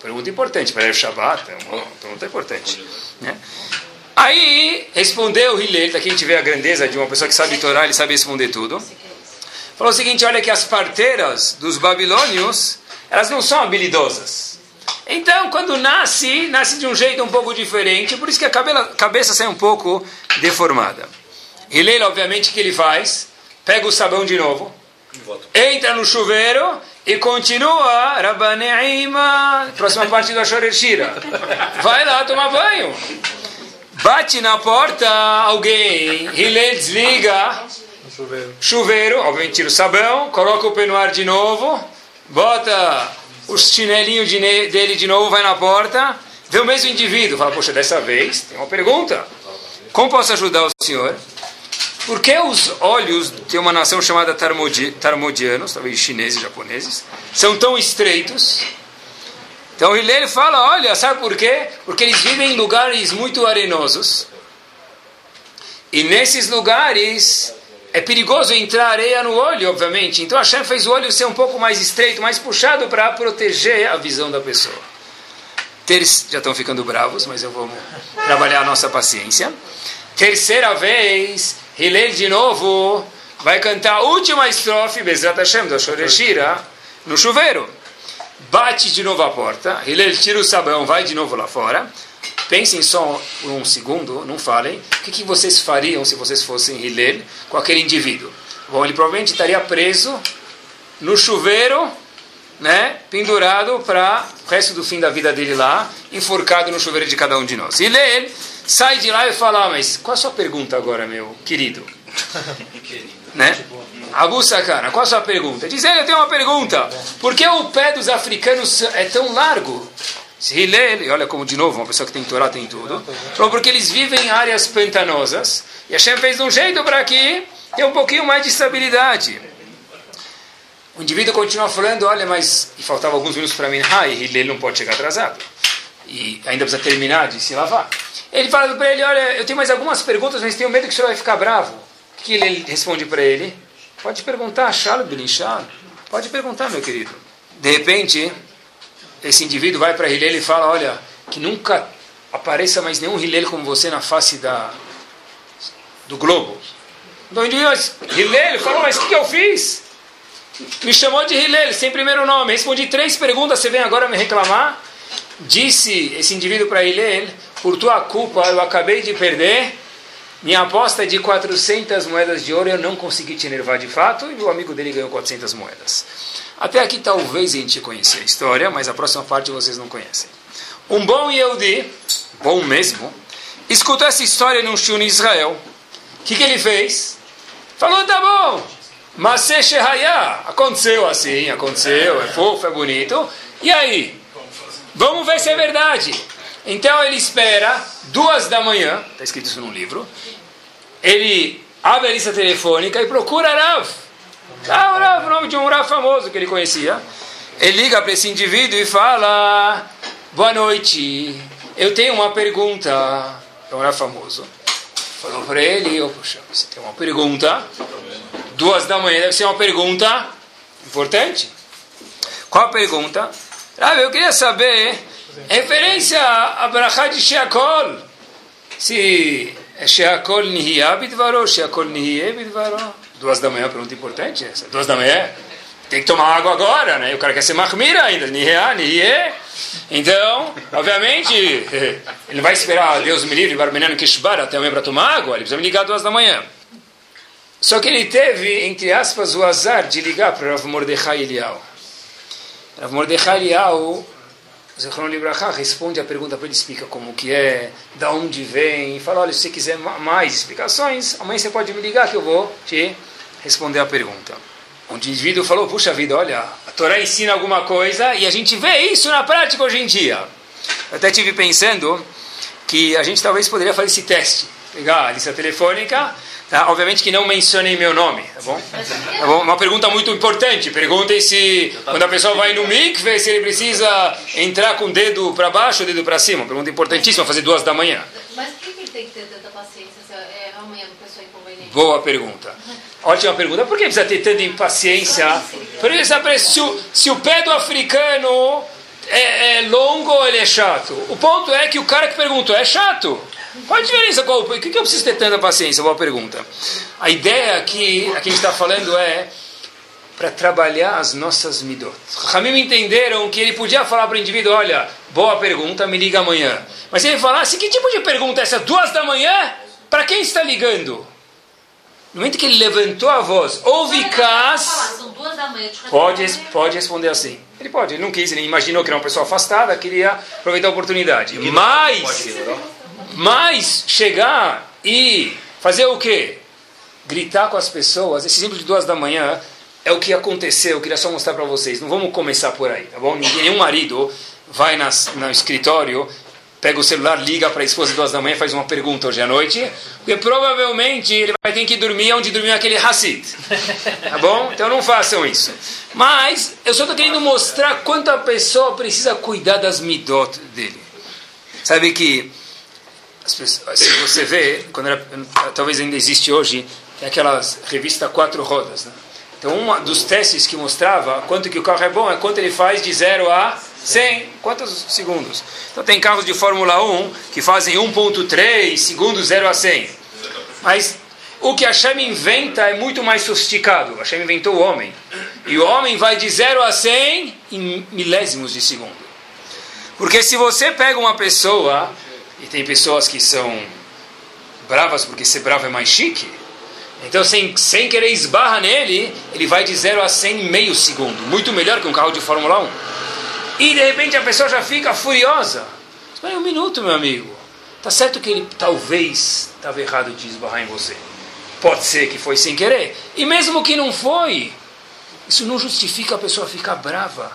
Pergunta importante, para o Shabbat, é uma pergunta importante. Né? Aí respondeu Hillel, daqui a gente vê a grandeza de uma pessoa que sabe Torá, ele sabe responder tudo. Falou o seguinte: olha que as parteiras dos babilônios, elas não são habilidosas. Então, quando nasce, nasce de um jeito um pouco diferente, por isso que a cabeça sai um pouco deformada. Hillel, obviamente, o que ele faz? Pega o sabão de novo, entra no chuveiro e continua Rabaneima, próxima parte do Ashoreshira. Vai lá tomar banho. Bate na porta alguém, Hillel desliga, chuveiro. chuveiro, obviamente tira o sabão, coloca o pé no ar de novo, bota o chinelinho de dele de novo, vai na porta, vê o mesmo indivíduo, fala, poxa, dessa vez tem uma pergunta. Como posso ajudar o senhor? Por que os olhos de uma nação chamada Tarmodianos, talvez chineses japoneses, são tão estreitos? Então Hillel fala, olha, sabe por quê? Porque eles vivem em lugares muito arenosos. E nesses lugares é perigoso entrar areia no olho, obviamente. Então Hashem fez o olho ser um pouco mais estreito, mais puxado para proteger a visão da pessoa. Ter... Já estão ficando bravos, mas eu vou trabalhar a nossa paciência. Terceira vez, Hillel de novo vai cantar a última estrofe, Bezrat Hashem, do Shoreshira, no chuveiro. Bate de novo a porta, Hillel tira o sabão, vai de novo lá fora. Pensem só um segundo, não falem. O que, que vocês fariam se vocês fossem Hillel com aquele indivíduo? Bom, ele provavelmente estaria preso no chuveiro, né, pendurado para o resto do fim da vida dele lá, enforcado no chuveiro de cada um de nós. Hillel sai de lá e fala, ah, mas qual a sua pergunta agora, meu querido? né? Abu Sakana, qual a sua pergunta? Diz ele, eu tenho uma pergunta. Por que o pé dos africanos é tão largo? Se ele, olha como de novo, uma pessoa que tem Torá tem tudo. Falou, porque eles vivem em áreas pantanosas. E Hashem fez de um jeito para que tenha um pouquinho mais de estabilidade. O indivíduo continua falando, olha, mas... E faltava alguns minutos para mim. Ah, e ele não pode chegar atrasado. E ainda precisa terminar de se lavar. Ele fala para ele, olha, eu tenho mais algumas perguntas, mas tenho medo que o senhor vai ficar bravo. O que ele responde para ele? Pode perguntar, Shalom Belinchal. Pode perguntar, meu querido. De repente, esse indivíduo vai para Hillel e fala, olha, que nunca apareça mais nenhum Hillel como você na face da, do globo. Então o indivíduo Hillel falou, mas o que, eu fiz? Me chamou de Hillel, sem primeiro nome. Respondi três perguntas, você vem agora me reclamar? Disse esse indivíduo para Hillel, por tua culpa eu acabei de perder minha aposta é de 400 moedas de ouro, eu não consegui te enervar de fato, e o amigo dele ganhou 400 moedas. Até aqui talvez a gente conheça a história, mas a próxima parte vocês não conhecem. Um bom Yehudi, bom mesmo, escutou essa história num show em Israel. O que, que ele fez? Falou, tá bom, mas aconteceu assim, aconteceu, é fofo, é bonito. E aí? Vamos ver se é verdade. Então ele espera duas da manhã, está escrito isso num livro. Ele abre a lista telefônica e procura Rav. Ah, Rav, o nome de um Rav famoso que ele conhecia. Ele liga para esse indivíduo e fala: Boa noite, eu tenho uma pergunta. É um Rav famoso. Falou para ele: oh, Poxa, você tem uma pergunta? Duas da manhã deve ser uma pergunta importante. Qual a pergunta? Rav, eu queria saber Referência a Brachá de Sheakol. Se é Sheakol Nihiyah Bidvaró, Sheakol Bidvaró. Duas da manhã, pergunta importante essa. Duas da manhã, tem que tomar água agora, né? E o cara quer ser Mahmira ainda, Nihiyah, Nihiyeh. Então, obviamente, [LAUGHS] ele vai esperar Deus me livre, Barmenano Kishbar até amanhã para tomar água, ele precisa me ligar duas da manhã. Só que ele teve, entre aspas, o azar de ligar para Rav Mordechai Eliyahu. Rav Mordechai Eliyahu Zichron Libraha responde a pergunta para ele, explica como que é, da onde vem, e fala, olha, se você quiser mais explicações, amanhã você pode me ligar que eu vou te responder a pergunta. O indivíduo falou, puxa vida, olha, a Torá ensina alguma coisa e a gente vê isso na prática hoje em dia. Eu até tive pensando que a gente talvez poderia fazer esse teste, pegar a lista telefônica Tá? Obviamente que não mencionem meu nome, tá bom? tá bom? Uma pergunta muito importante. Perguntem se quando a pessoa vai no mikve, se ele precisa entrar com o dedo para baixo ou o dedo para cima. Uma pergunta importantíssima, fazer duas da manhã. Mas por que ele tem que ter tanta paciência se é amanhã uma pessoa inconveniente? Boa pergunta. Ótima pergunta. Por que precisa ter tanta impaciência? Se o, se o pé do africano é, é longo ou ele é chato? O ponto é que o cara que perguntou é chato. Qual a diferença? Qual, por que, que eu preciso ter tanta paciência? Boa pergunta. A ideia aqui, a que a gente está falando é para trabalhar as nossas midot. Ramim entenderam que ele podia falar para o indivíduo, olha, boa pergunta, me liga amanhã. Mas se ele falasse, que tipo de pergunta é essa? Duas da manhã? Para quem está ligando? No momento que ele levantou a voz, ouve Cas... Pode, pode responder assim. Ele pode, ele não quis, ele imaginou que era uma pessoa afastada, queria aproveitar a oportunidade. Mas. Mas chegar e fazer o quê? Gritar com as pessoas, esse exemplo de duas da manhã é o que aconteceu, eu queria só mostrar para vocês. Não vamos começar por aí, tá bom? Nenhum marido vai nas, no escritório, pega o celular, liga para a esposa duas da manhã faz uma pergunta hoje à noite, porque provavelmente ele vai ter que dormir onde dormiu aquele Hassid. Tá bom? Então não façam isso. Mas eu só estou querendo mostrar quanto a pessoa precisa cuidar das midot dele. Sabe que pessoas- se você vê, quando era- talvez ainda existe hoje, tem aquelas revista quatro rodas. Né? Então, um dos testes que mostrava quanto que o carro é bom é quanto ele faz de 0 a 100, quantos segundos. Então, tem carros de Fórmula 1 que fazem 1.3 segundos 0 a 100. Mas o que a Hashem inventa é muito mais sofisticado. A Hashem inventou o homem. E o homem vai de 0 a 100 em milésimos de segundo. Porque se você pega uma pessoa, e tem pessoas que são bravas porque ser bravo é mais chique, então sem, sem querer esbarra nele, ele vai de 0 a 100 em meio segundo. Muito melhor que um carro de Fórmula 1. E de repente a pessoa já fica furiosa. Espera um minuto, meu amigo. Tá certo que ele talvez estava errado de esbarrar em você. Pode ser que foi sem querer. E mesmo que não foi, isso não justifica a pessoa ficar brava.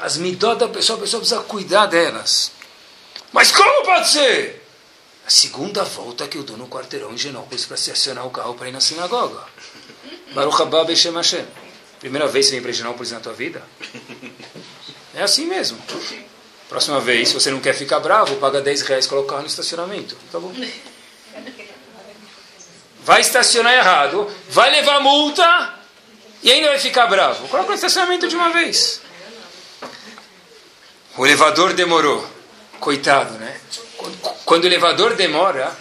As midot da pessoa, a pessoa precisa cuidar delas. Mas como pode ser? A segunda volta que eu dou no quarteirão em Genópolis para estacionar o carro para ir na sinagoga. [LAUGHS] Baruch haba Beshem Hashem. Primeira vez que você vem para Genópolis na tua vida? É assim mesmo. Próxima vez, se você não quer ficar bravo, paga 10 reais e coloca o carro no estacionamento. Tá bom. Vai estacionar errado, vai levar multa e ainda vai ficar bravo. Coloca no estacionamento de uma vez. O elevador demorou. Coitado, né? Quando, o elevador demora,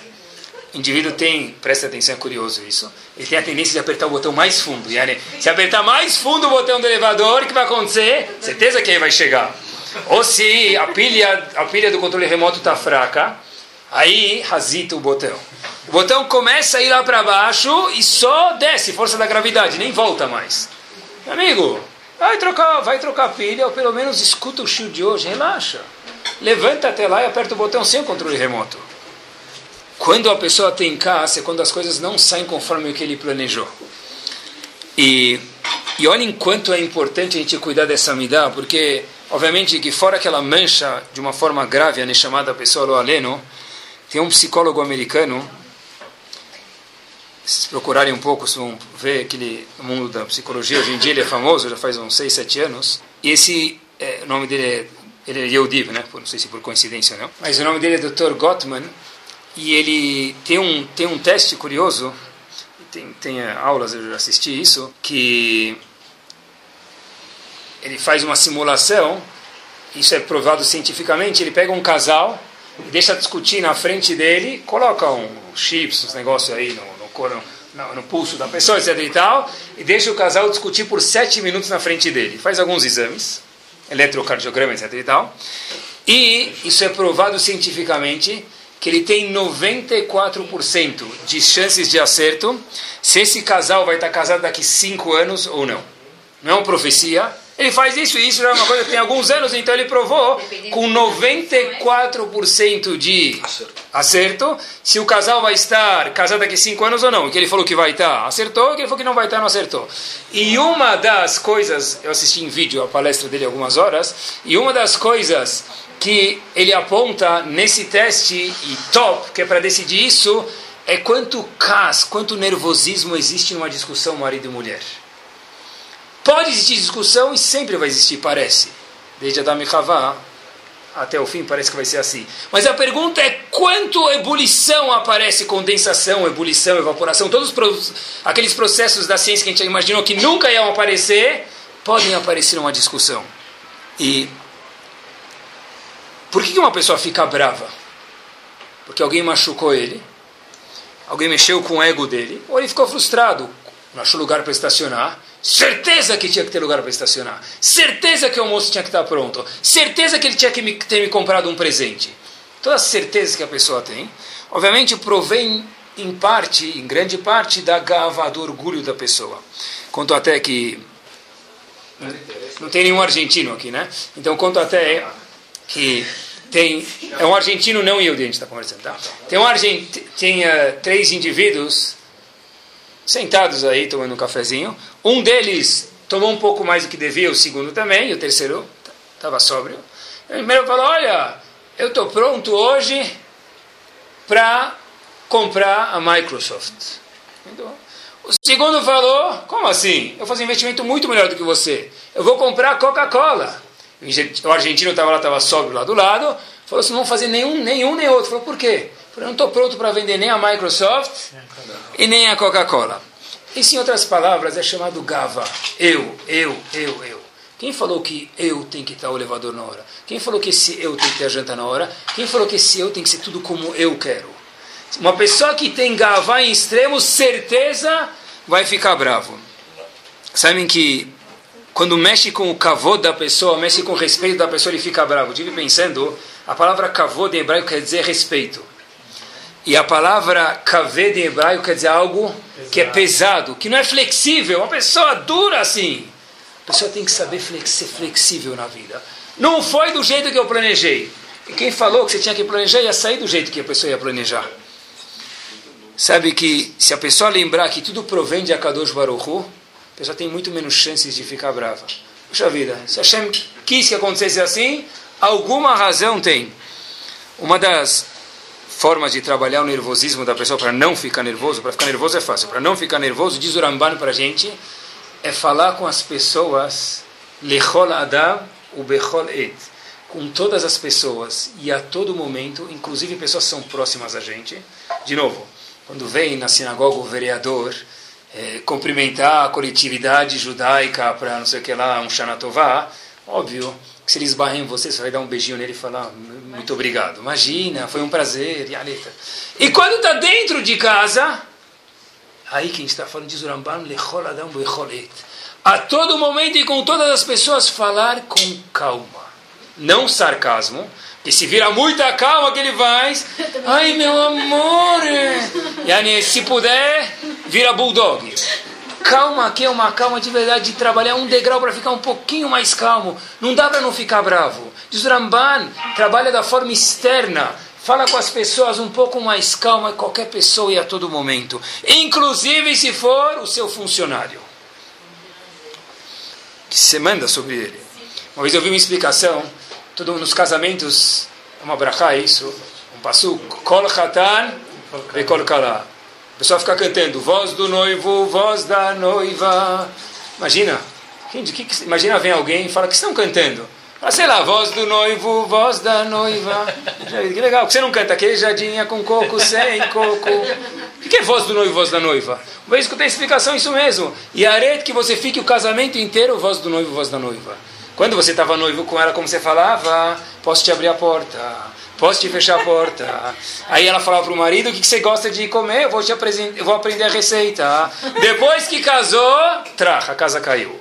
o indivíduo tem, presta atenção, é curioso isso, ele tem a tendência de apertar o botão mais fundo. Aí, se apertar mais fundo o botão do elevador, o que vai acontecer? Certeza que ele vai chegar. Ou se a pilha, a pilha do controle remoto está fraca, aí rasita o botão. O botão começa a ir lá para baixo e só desce, força da gravidade, nem volta mais. Amigo, vai trocar, vai trocar pilha, ou pelo menos escuta o show de hoje, relaxa. Levanta até lá e aperta o botão sem o controle remoto. Quando a pessoa tem caça, é quando as coisas não saem conforme o que ele planejou. E, e olha enquanto é importante a gente cuidar dessa midá, porque, obviamente, que fora que ela mancha de uma forma grave a chamada pessoa lo aleno, tem um psicólogo americano, se procurarem um pouco, vocês vão ver aquele mundo da psicologia, hoje em dia ele é famoso, já faz uns 6, 7 anos, e esse, é, o nome dele é, ele é Yehudiv, né? não sei se por coincidência ou não, mas o nome dele é Dr. Gottman, e ele tem um, tem um teste curioso, tem, tem aulas, eu já assisti isso, que ele faz uma simulação, isso é provado cientificamente, ele pega um casal, deixa discutir na frente dele, coloca um chips, uns negócios aí no, no, no, no pulso da pessoa, etc e tal, e deixa o casal discutir por sete minutos na frente dele. Faz alguns exames, eletrocardiograma, etc e tal, e isso é provado cientificamente que ele tem 94% de chances de acerto se esse casal vai estar casado daqui cinco anos ou não. Não é uma profecia. Ele faz isso e isso já é uma coisa que tem alguns anos, então ele provou com 94% de acerto se o casal vai estar casado daqui cinco anos ou não. E que ele falou que vai estar, acertou, e que ele falou que não vai estar, não acertou. E uma das coisas, eu assisti em vídeo a palestra dele algumas horas, e uma das coisas que ele aponta nesse teste e top, que é para decidir isso, é quanto cas, quanto nervosismo existe numa discussão marido e mulher. Pode existir discussão e sempre vai existir, parece. Desde Adam e Havá até o fim parece que vai ser assim. Mas a pergunta é quanto ebulição aparece, condensação, ebulição, evaporação, todos aqueles processos da ciência que a gente imaginou que nunca iam aparecer, podem aparecer numa discussão. E por que uma pessoa fica brava? Porque alguém machucou ele, alguém mexeu com o ego dele, ou ele ficou frustrado, não achou lugar para estacionar. Certeza que tinha que ter lugar para estacionar. Certeza que o almoço tinha que estar pronto. Certeza que ele tinha que me, ter me comprado um presente. Todas as certezas que a pessoa tem, obviamente, provém em parte, em grande parte, da gava, do orgulho da pessoa. Conto até que Não tem nenhum argentino aqui, né? Então conto até que tem é um argentino não eu a gente está conversando, tá? Tem um argent, tem uh, três indivíduos sentados aí tomando um cafezinho. Um deles tomou um pouco mais do que devia, o segundo também, e o terceiro estava sóbrio. O primeiro falou: Olha, eu estou pronto hoje para comprar a Microsoft. Então, o segundo falou: Como assim? Eu fazer um investimento muito melhor do que você. Eu vou comprar a Coca-Cola. O argentino estava lá, estava sóbrio lá do lado. Falou assim: Não vou fazer nenhum, nenhum nem outro. Falou: Por quê? Eu não estou pronto para vender nem a Microsoft e nem a Coca-Cola. Isso, em outras palavras, é chamado gava. Eu, eu, eu, eu. Quem falou que eu tenho que estar o elevador na hora? Quem falou que esse eu tem que ter a janta na hora? Quem falou que esse eu tem que ser tudo como eu quero? Uma pessoa que tem gava em extremo, certeza vai ficar bravo. Sabem que quando mexe com o kavod da pessoa, mexe com o respeito da pessoa, ele fica bravo. Eu estive pensando, a palavra kavod em hebraico quer dizer respeito. E a palavra kaved em hebraico quer dizer algo pesado. que é pesado, que não é flexível. Uma pessoa dura assim. A pessoa tem que saber flex ser flexível na vida. Não foi do jeito que eu planejei. E quem falou que você tinha que planejar ia sair do jeito que a pessoa ia planejar. Sabe que se a pessoa lembrar que tudo provém de Akadosh Baruch Hu, a pessoa tem muito menos chances de ficar brava. Puxa vida, se Hashem quis que acontecesse assim, alguma razão tem. Uma das formas de trabalhar o nervosismo da pessoa para não ficar nervoso. Para ficar nervoso é fácil. Para não ficar nervoso, diz o Ramban para a gente, é falar com as pessoas, lechol adam u bechol com todas as pessoas e a todo momento, inclusive pessoas que são próximas a gente. De novo, quando vem na sinagoga o vereador é, cumprimentar a coletividade judaica para não sei o que lá, um Shanatová, óbvio se ele esbarra em você, você vai dar um beijinho nele e falar muito obrigado. Imagina, foi um prazer. E quando está dentro de casa, aí que a gente está falando de Zuramban, a todo momento e com todas as pessoas falar com calma. Não sarcasmo, que se vira muita calma que ele faz. [LAUGHS] Ai meu amor! E se puder, vira bulldog calma aqui é uma calma de verdade, de trabalhar um degrau para ficar um pouquinho mais calmo. Não dá para não ficar bravo. Diz Ramban, trabalha da forma externa. Fala com as pessoas um pouco mais calma, qualquer pessoa e a todo momento. Inclusive se for o seu funcionário. Que você manda sobre ele. Uma vez eu vi uma explicação, todo nos casamentos, uma brachá isso, um passo, kol khatan, kol pessoal fica cantando, voz do noivo, voz da noiva. Imagina, quem, que, imagina vem alguém e fala que estão cantando. Ah, sei lá, voz do noivo, voz da noiva. Que legal, que você não canta queijadinha com coco, sem coco. O que é voz do noivo, voz da noiva? Uma vez que tenho explicação, isso mesmo. E arete que você fique o casamento inteiro, voz do noivo, voz da noiva. Quando você estava noivo com ela, como você falava, posso te abrir a porta Posso te fechar a porta? Aí ela falava para o marido: O que você gosta de comer? Eu vou, te eu vou aprender a receita. Depois que casou, traga, a casa caiu.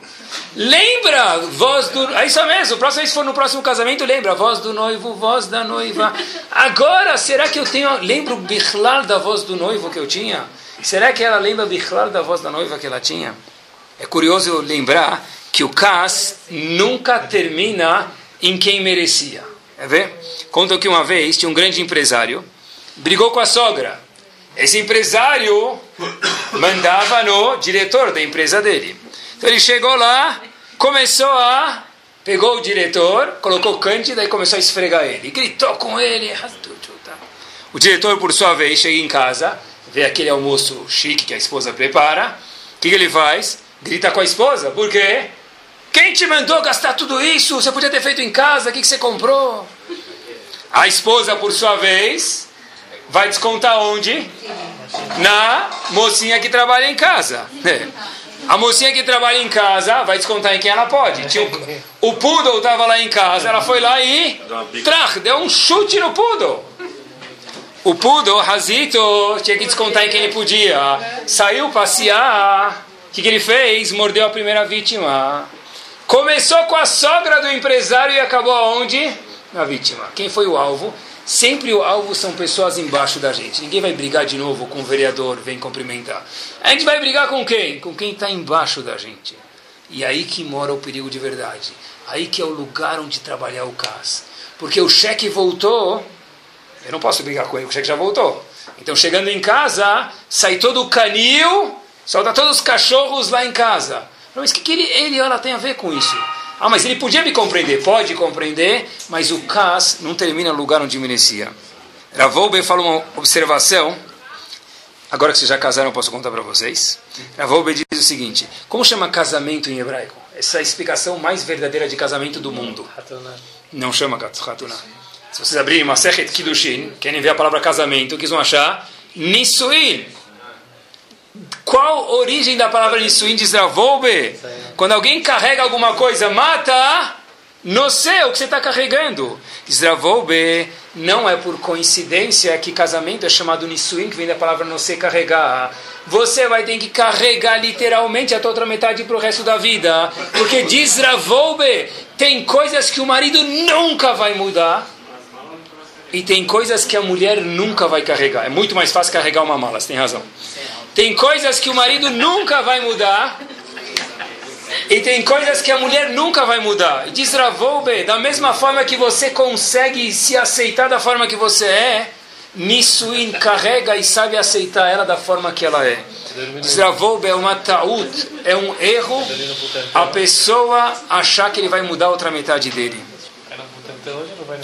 Lembra, voz do. É isso mesmo, próxima vez for no próximo casamento, lembra, voz do noivo, voz da noiva. Agora, será que eu tenho. Lembro o da voz do noivo que eu tinha? Será que ela lembra o da voz da noiva que ela tinha? É curioso lembrar que o cas nunca termina em quem merecia. Quer ver? Conta que uma vez tinha um grande empresário, brigou com a sogra. Esse empresário mandava no diretor da empresa dele. Então ele chegou lá, começou a. Pegou o diretor, colocou cândida e começou a esfregar ele. Gritou com ele. O diretor, por sua vez, chega em casa, vê aquele almoço chique que a esposa prepara. O que, que ele faz? Grita com a esposa. Por quê? Quem te mandou gastar tudo isso? Você podia ter feito em casa, o que, que você comprou? A esposa, por sua vez, vai descontar onde? Na mocinha que trabalha em casa. A mocinha que trabalha em casa vai descontar em quem ela pode. Tinha o, o poodle estava lá em casa, ela foi lá e trach, deu um chute no poodle. O poodle, Razito, tinha que descontar em quem ele podia. Saiu passear. O que, que ele fez? Mordeu a primeira vítima. Começou com a sogra do empresário e acabou aonde? Na vítima. Quem foi o alvo? Sempre o alvo são pessoas embaixo da gente. Ninguém vai brigar de novo com o vereador, vem cumprimentar. A gente vai brigar com quem? Com quem está embaixo da gente. E aí que mora o perigo de verdade. Aí que é o lugar onde trabalhar o CAS. Porque o cheque voltou, eu não posso brigar com ele, o cheque já voltou. Então, chegando em casa, sai todo o canil, solta todos os cachorros lá em casa. Mas o que, que ele, ele ela tem a ver com isso? Ah, mas ele podia me compreender. Pode compreender, mas o CAS não termina no lugar onde merecia. Ravolbe fala uma observação. Agora que vocês já casaram, eu posso contar para vocês. Ravolbe diz o seguinte: Como chama casamento em hebraico? Essa é a explicação mais verdadeira de casamento do mundo. Não chama Hatuna. Se vocês abrirem Masechet Kiddushin, querem ver a palavra casamento, o que vão achar? Nisuin. Qual a origem da palavra Nisuin diz Ravolbe? Quando alguém carrega alguma coisa, mata, não sei o que você está carregando. Isravolbe não é por coincidência que casamento é chamado Nisuin, que vem da palavra não sei carregar. Você vai ter que carregar literalmente a tua outra metade para o resto da vida. Porque diz tem coisas que o marido nunca vai mudar. E tem coisas que a mulher nunca vai carregar. É muito mais fácil carregar uma mala, você tem razão. Tem coisas que o marido nunca vai mudar. E tem coisas que a mulher nunca vai mudar. E diz Ravolbe, da mesma forma que você consegue se aceitar da forma que você é, nisso carrega e sabe aceitar ela da forma que ela é. Diz Ravolbe, é uma taut, é um erro a pessoa achar que ele vai mudar a outra metade dele.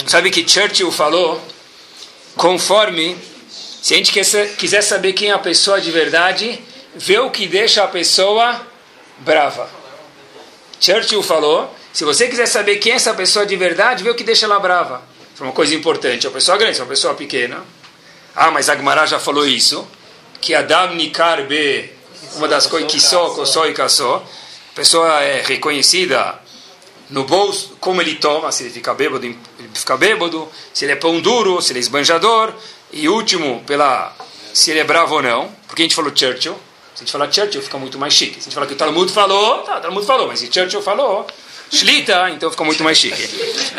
Sabe que Churchill falou? Conforme, se a gente quiser saber quem é a pessoa de verdade, vê o que deixa a pessoa brava. Churchill falou: se você quiser saber quem é essa pessoa de verdade, vê o que deixa ela brava. Foi uma coisa importante. É uma pessoa grande, é uma pessoa pequena. Ah, mas Agmará já falou isso. Que Adam Nikar uma das coisas que só, só e caçou. A pessoa é reconhecida no bolso, como ele toma, se ele fica bêbado, ele fica bêbado, se ele é pão duro, se ele é esbanjador, e último, pela se ele é bravo ou não, porque a gente falou Churchill, se a gente falar Churchill fica muito mais chique. Se a gente falar que o Talmud falou, tá, o Talmud falou, mas se Churchill falou, Shlita, então fica muito mais chique.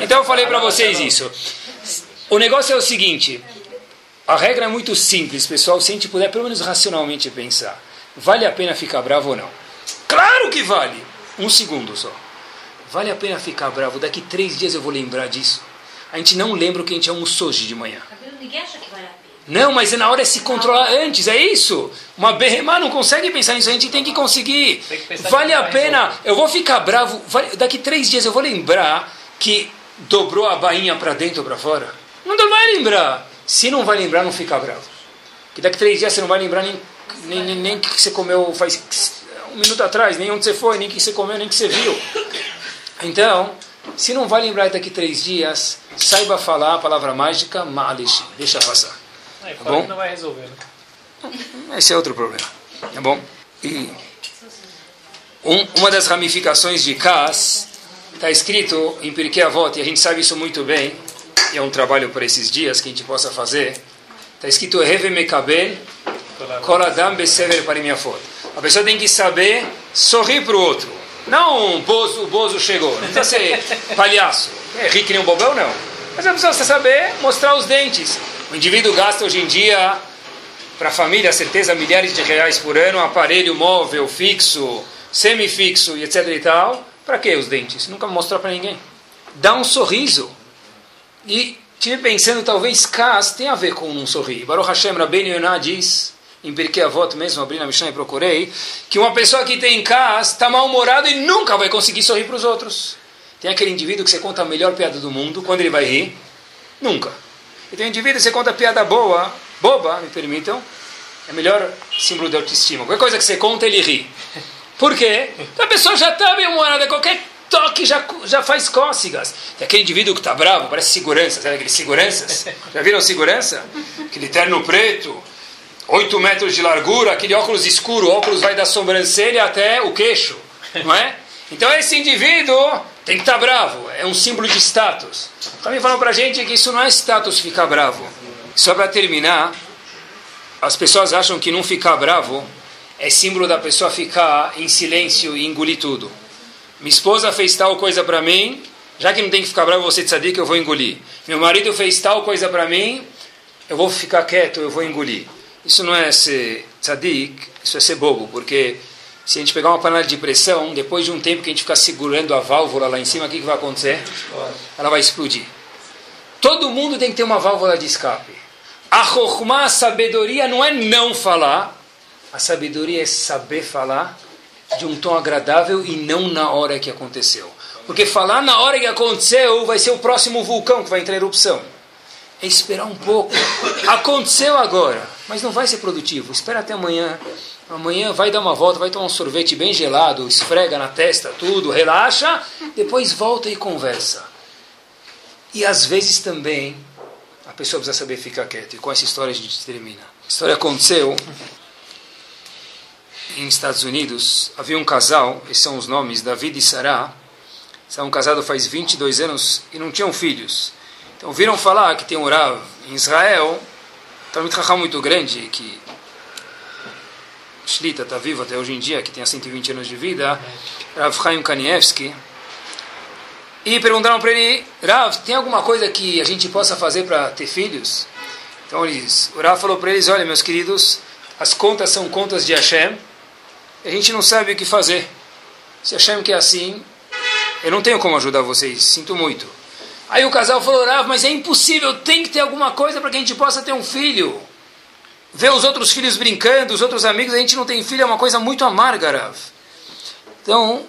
Então eu falei para vocês isso. O negócio é o seguinte, a regra é muito simples, pessoal, se a gente puder pelo menos racionalmente pensar, vale a pena ficar bravo ou não? Claro que vale! Um segundo só. Vale a pena ficar bravo. Daqui três dias eu vou lembrar disso. A gente não lembra o que a gente almoçou hoje de manhã. Ninguém acha que vale a pena. Não, mas é na hora de se controlar antes, é isso? Uma berremá não consegue pensar nisso, a gente tem que conseguir. Tem que vale a pena, eu vou ficar bravo, vale, daqui três dias eu vou lembrar que dobrou a bainha para dentro ou para fora. Não vai lembrar. Se não vai lembrar, não fica bravo. Que daqui três dias você não vai lembrar nem, nem, nem, nem que você comeu faz um minuto atrás, nem onde você foi, nem que você comeu, nem que você viu. Então, se não vai lembrar daqui três dias, saiba falar a palavra mágica Malish. Deixa passar. Aí, tá bom? não vai resolver. Né? Esse é outro problema. Tá bom? E um, uma das ramificações de Kas está escrito em Pirkei Avot, e a gente sabe isso muito bem, e é um trabalho para esses dias que a gente possa fazer. Está escrito Heve Mekabel Koladam Besever Parimiafot. A pessoa tem que saber sorrir para o outro. Não Bozo, o Bozo chegou. Não precisa ser palhaço. É rico nem um bobão, não. Mas é preciso saber mostrar os dentes. O indivíduo gasta hoje em dia, para a família, certeza, milhares de reais por ano, aparelho móvel, fixo, semifixo e etc e tal. Para que os dentes? Nunca mostrar para ninguém. Dá um sorriso. E tive pensando, talvez Kas tenha a ver com um sorrir. Baruch Hashem Rabbeinu Yonah diz em Pirkei Avot mesmo, abri na Mishnah e procurei, que uma pessoa que tem casa está mal-humorado e nunca vai conseguir sorrir para os outros. Tem aquele indivíduo que você conta a melhor piada do mundo, quando ele vai rir? Nunca. E tem um indivíduo que você conta piada boa, boba, me permitam, é melhor símbolo de autoestima. Qualquer coisa que você conta, ele ri. [LAUGHS] Por quê? A pessoa já está bem-humorada, qualquer toque já, já faz cócegas. Tem aquele indivíduo que está bravo, parece segurança, sabe aqueles seguranças? Já viram segurança? Aquele terno preto, 8 metros de largura, aquele óculos escuro, o óculos vai da sobrancelha até o queixo, não é? Então esse indivíduo tem que estar bravo, é um símbolo de status. Também falam para a gente que isso não é status ficar bravo. Só para terminar, as pessoas acham que não ficar bravo é símbolo da pessoa ficar em silêncio e engolir tudo. Minha esposa fez tal coisa para mim, já que não tem que ficar bravo, você sabe que eu vou engolir. Meu marido fez tal coisa para mim, eu vou ficar quieto, eu vou engolir. Isso não é ser tzadik, isso é ser bobo, porque Se a gente pegar uma panela de pressão, depois de um tempo que a gente ficar segurando a válvula lá em cima, o que, que vai acontecer? Ela vai explodir. Todo mundo tem que ter uma válvula de escape. A a sabedoria, não é não falar. A sabedoria é saber falar de um tom agradável e não na hora que aconteceu. Porque falar na hora que aconteceu vai ser o próximo vulcão que vai entrar em erupção. É esperar um pouco. Aconteceu agora, mas não vai ser produtivo. Espera até amanhã. Amanhã vai dar uma volta, vai tomar um sorvete bem gelado, esfrega na testa, tudo, relaxa, depois volta e conversa. E às vezes também a pessoa precisa saber ficar quieta. E com essa história a gente termina. A história aconteceu em Estados Unidos. Havia um casal, esses são os nomes, David e Sarah. Estavam casados faz 22 anos e não tinham filhos. Então viram falar que tem um Rav em Israel, Talmud Raham muito grande, que Shlita está vivo até hoje em dia, que tem 120 anos de vida, Rav Chaim Kanievski, e perguntaram para ele, Rav, tem alguma coisa que a gente possa fazer para ter filhos? Então eles, o Rav falou para eles, olha meus queridos, as contas são contas de Hashem, a gente não sabe o que fazer. Se Hashem quer assim, eu não tenho como ajudar vocês, sinto muito. Aí o casal falou, Rav, mas é impossível, tem que ter alguma coisa para que a gente possa ter um filho. Ver os outros filhos brincando, os outros amigos, a gente não tem filho, é uma coisa muito amarga, Rav. Então,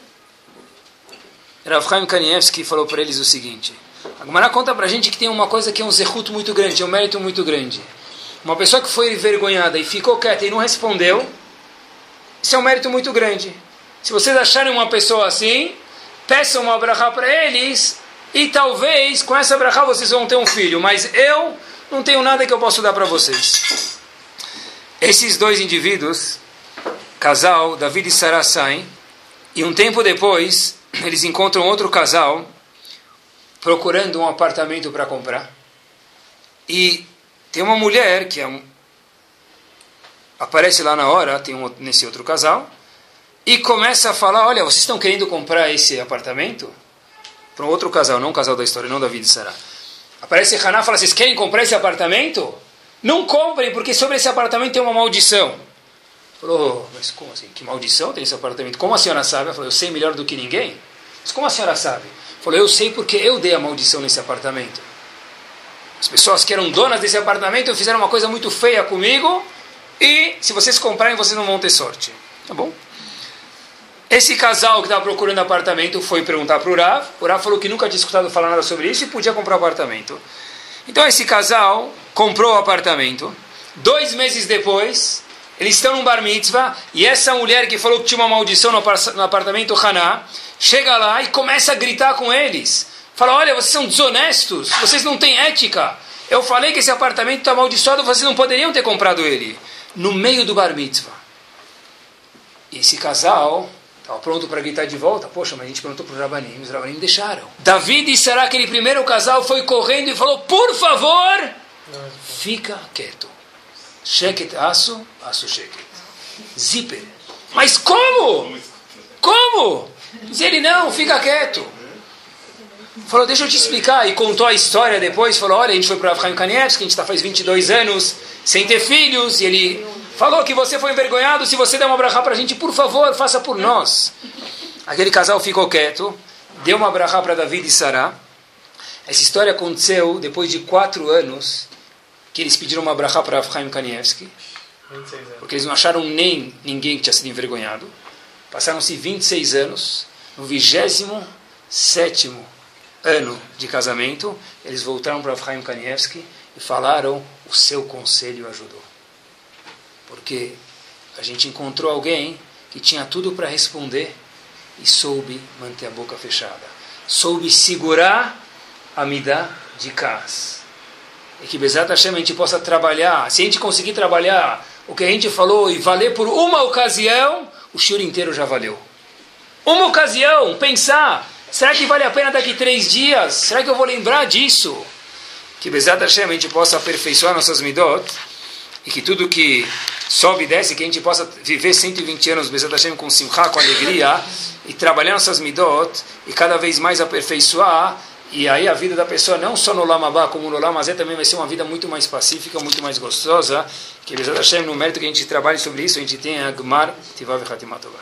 Rav Chaim Kanievski falou para eles o seguinte, a Gumara conta para a gente que tem uma coisa que é um zerruto muito grande, é um mérito muito grande. Uma pessoa que foi envergonhada e ficou quieta e não respondeu, isso é um mérito muito grande. Se vocês acharem uma pessoa assim, peçam uma brachá para eles e talvez com essa brachá vocês vão ter um filho. Mas eu não tenho nada que eu possa dar para vocês. Esses dois indivíduos, casal, David e Sarah, saem. E um tempo depois, eles encontram outro casal procurando um apartamento para comprar. E tem uma mulher que é um, aparece lá na hora, tem um, nesse outro casal, e começa a falar: Olha, vocês estão querendo comprar esse apartamento? Para um outro casal, não o casal da história, não David e Sarah. Aparece Haná e fala: Vocês querem comprar esse apartamento? Não comprem, porque sobre esse apartamento tem uma maldição. Falou, mas como assim? Que maldição tem esse apartamento? Como a senhora sabe? Ela falou, eu sei melhor do que ninguém. Mas como a senhora sabe? Falou, eu sei porque eu dei a maldição nesse apartamento. As pessoas que eram donas desse apartamento fizeram uma coisa muito feia comigo e se vocês comprarem, vocês não vão ter sorte. Tá bom? Esse casal que estava procurando apartamento foi perguntar para o Rav. O Rav falou que nunca tinha escutado falar nada sobre isso e podia comprar apartamento. Então esse casal comprou o apartamento. Dois meses depois, eles estão num bar mitzvah e essa mulher que falou que tinha uma maldição no apartamento Haná chega lá e começa a gritar com eles. Fala: Olha, vocês são desonestos, vocês não têm ética. Eu falei que esse apartamento está amaldiçoado, vocês não poderiam ter comprado ele. No meio do bar mitzvah. Esse casal estava pronto para gritar de volta. Poxa, mas a gente perguntou para os rabanim, os rabanim deixaram. Davi e será aquele primeiro casal foi correndo e falou: Por favor, fica quieto. Sheket aço, aço sheket. Zíper. Mas como? Como? Diz ele, não, fica quieto. Falou, deixa eu te explicar. E contou a história depois. Falou, olha, a gente foi para Avraham Kanievski, a gente está faz 22 anos sem ter filhos. E ele falou que você foi envergonhado. Se você der uma brachá para a gente, por favor, faça por nós. Aquele casal ficou quieto. Deu uma brachá para David e Sarah. Essa história aconteceu depois de quatro anos que eles pediram uma brachá para Avraham Kanievski. Porque eles não acharam nem ninguém que tinha sido envergonhado. Passaram-se 26 anos. No 27 ano de casamento, eles voltaram para Avraham Kanievski e falaram: o seu conselho ajudou. Porque a gente encontrou alguém que tinha tudo para responder e soube manter a boca fechada. Soube segurar a midá de Kaz. E que Bezat Hashem a gente possa trabalhar. Se a gente conseguir trabalhar o que a gente falou e valer por uma ocasião, o shiur inteiro já valeu. Uma ocasião, pensar, será que vale a pena daqui três dias? Será que eu vou lembrar disso? Que Bezat Hashem a gente possa aperfeiçoar nossas midot e que tudo que sobe e desce, que a gente possa viver 120 anos Bezat Hashem com simcha, com alegria e trabalhar nossas midot e cada vez mais aperfeiçoar E aí a vida da pessoa, não só no Lamabá, como no Lamazé, também vai ser uma vida muito mais pacífica, muito mais gostosa. Que Bezat Hashem, no mérito que a gente trabalha sobre isso, a gente tem a Gmar Tivav Hatimatová.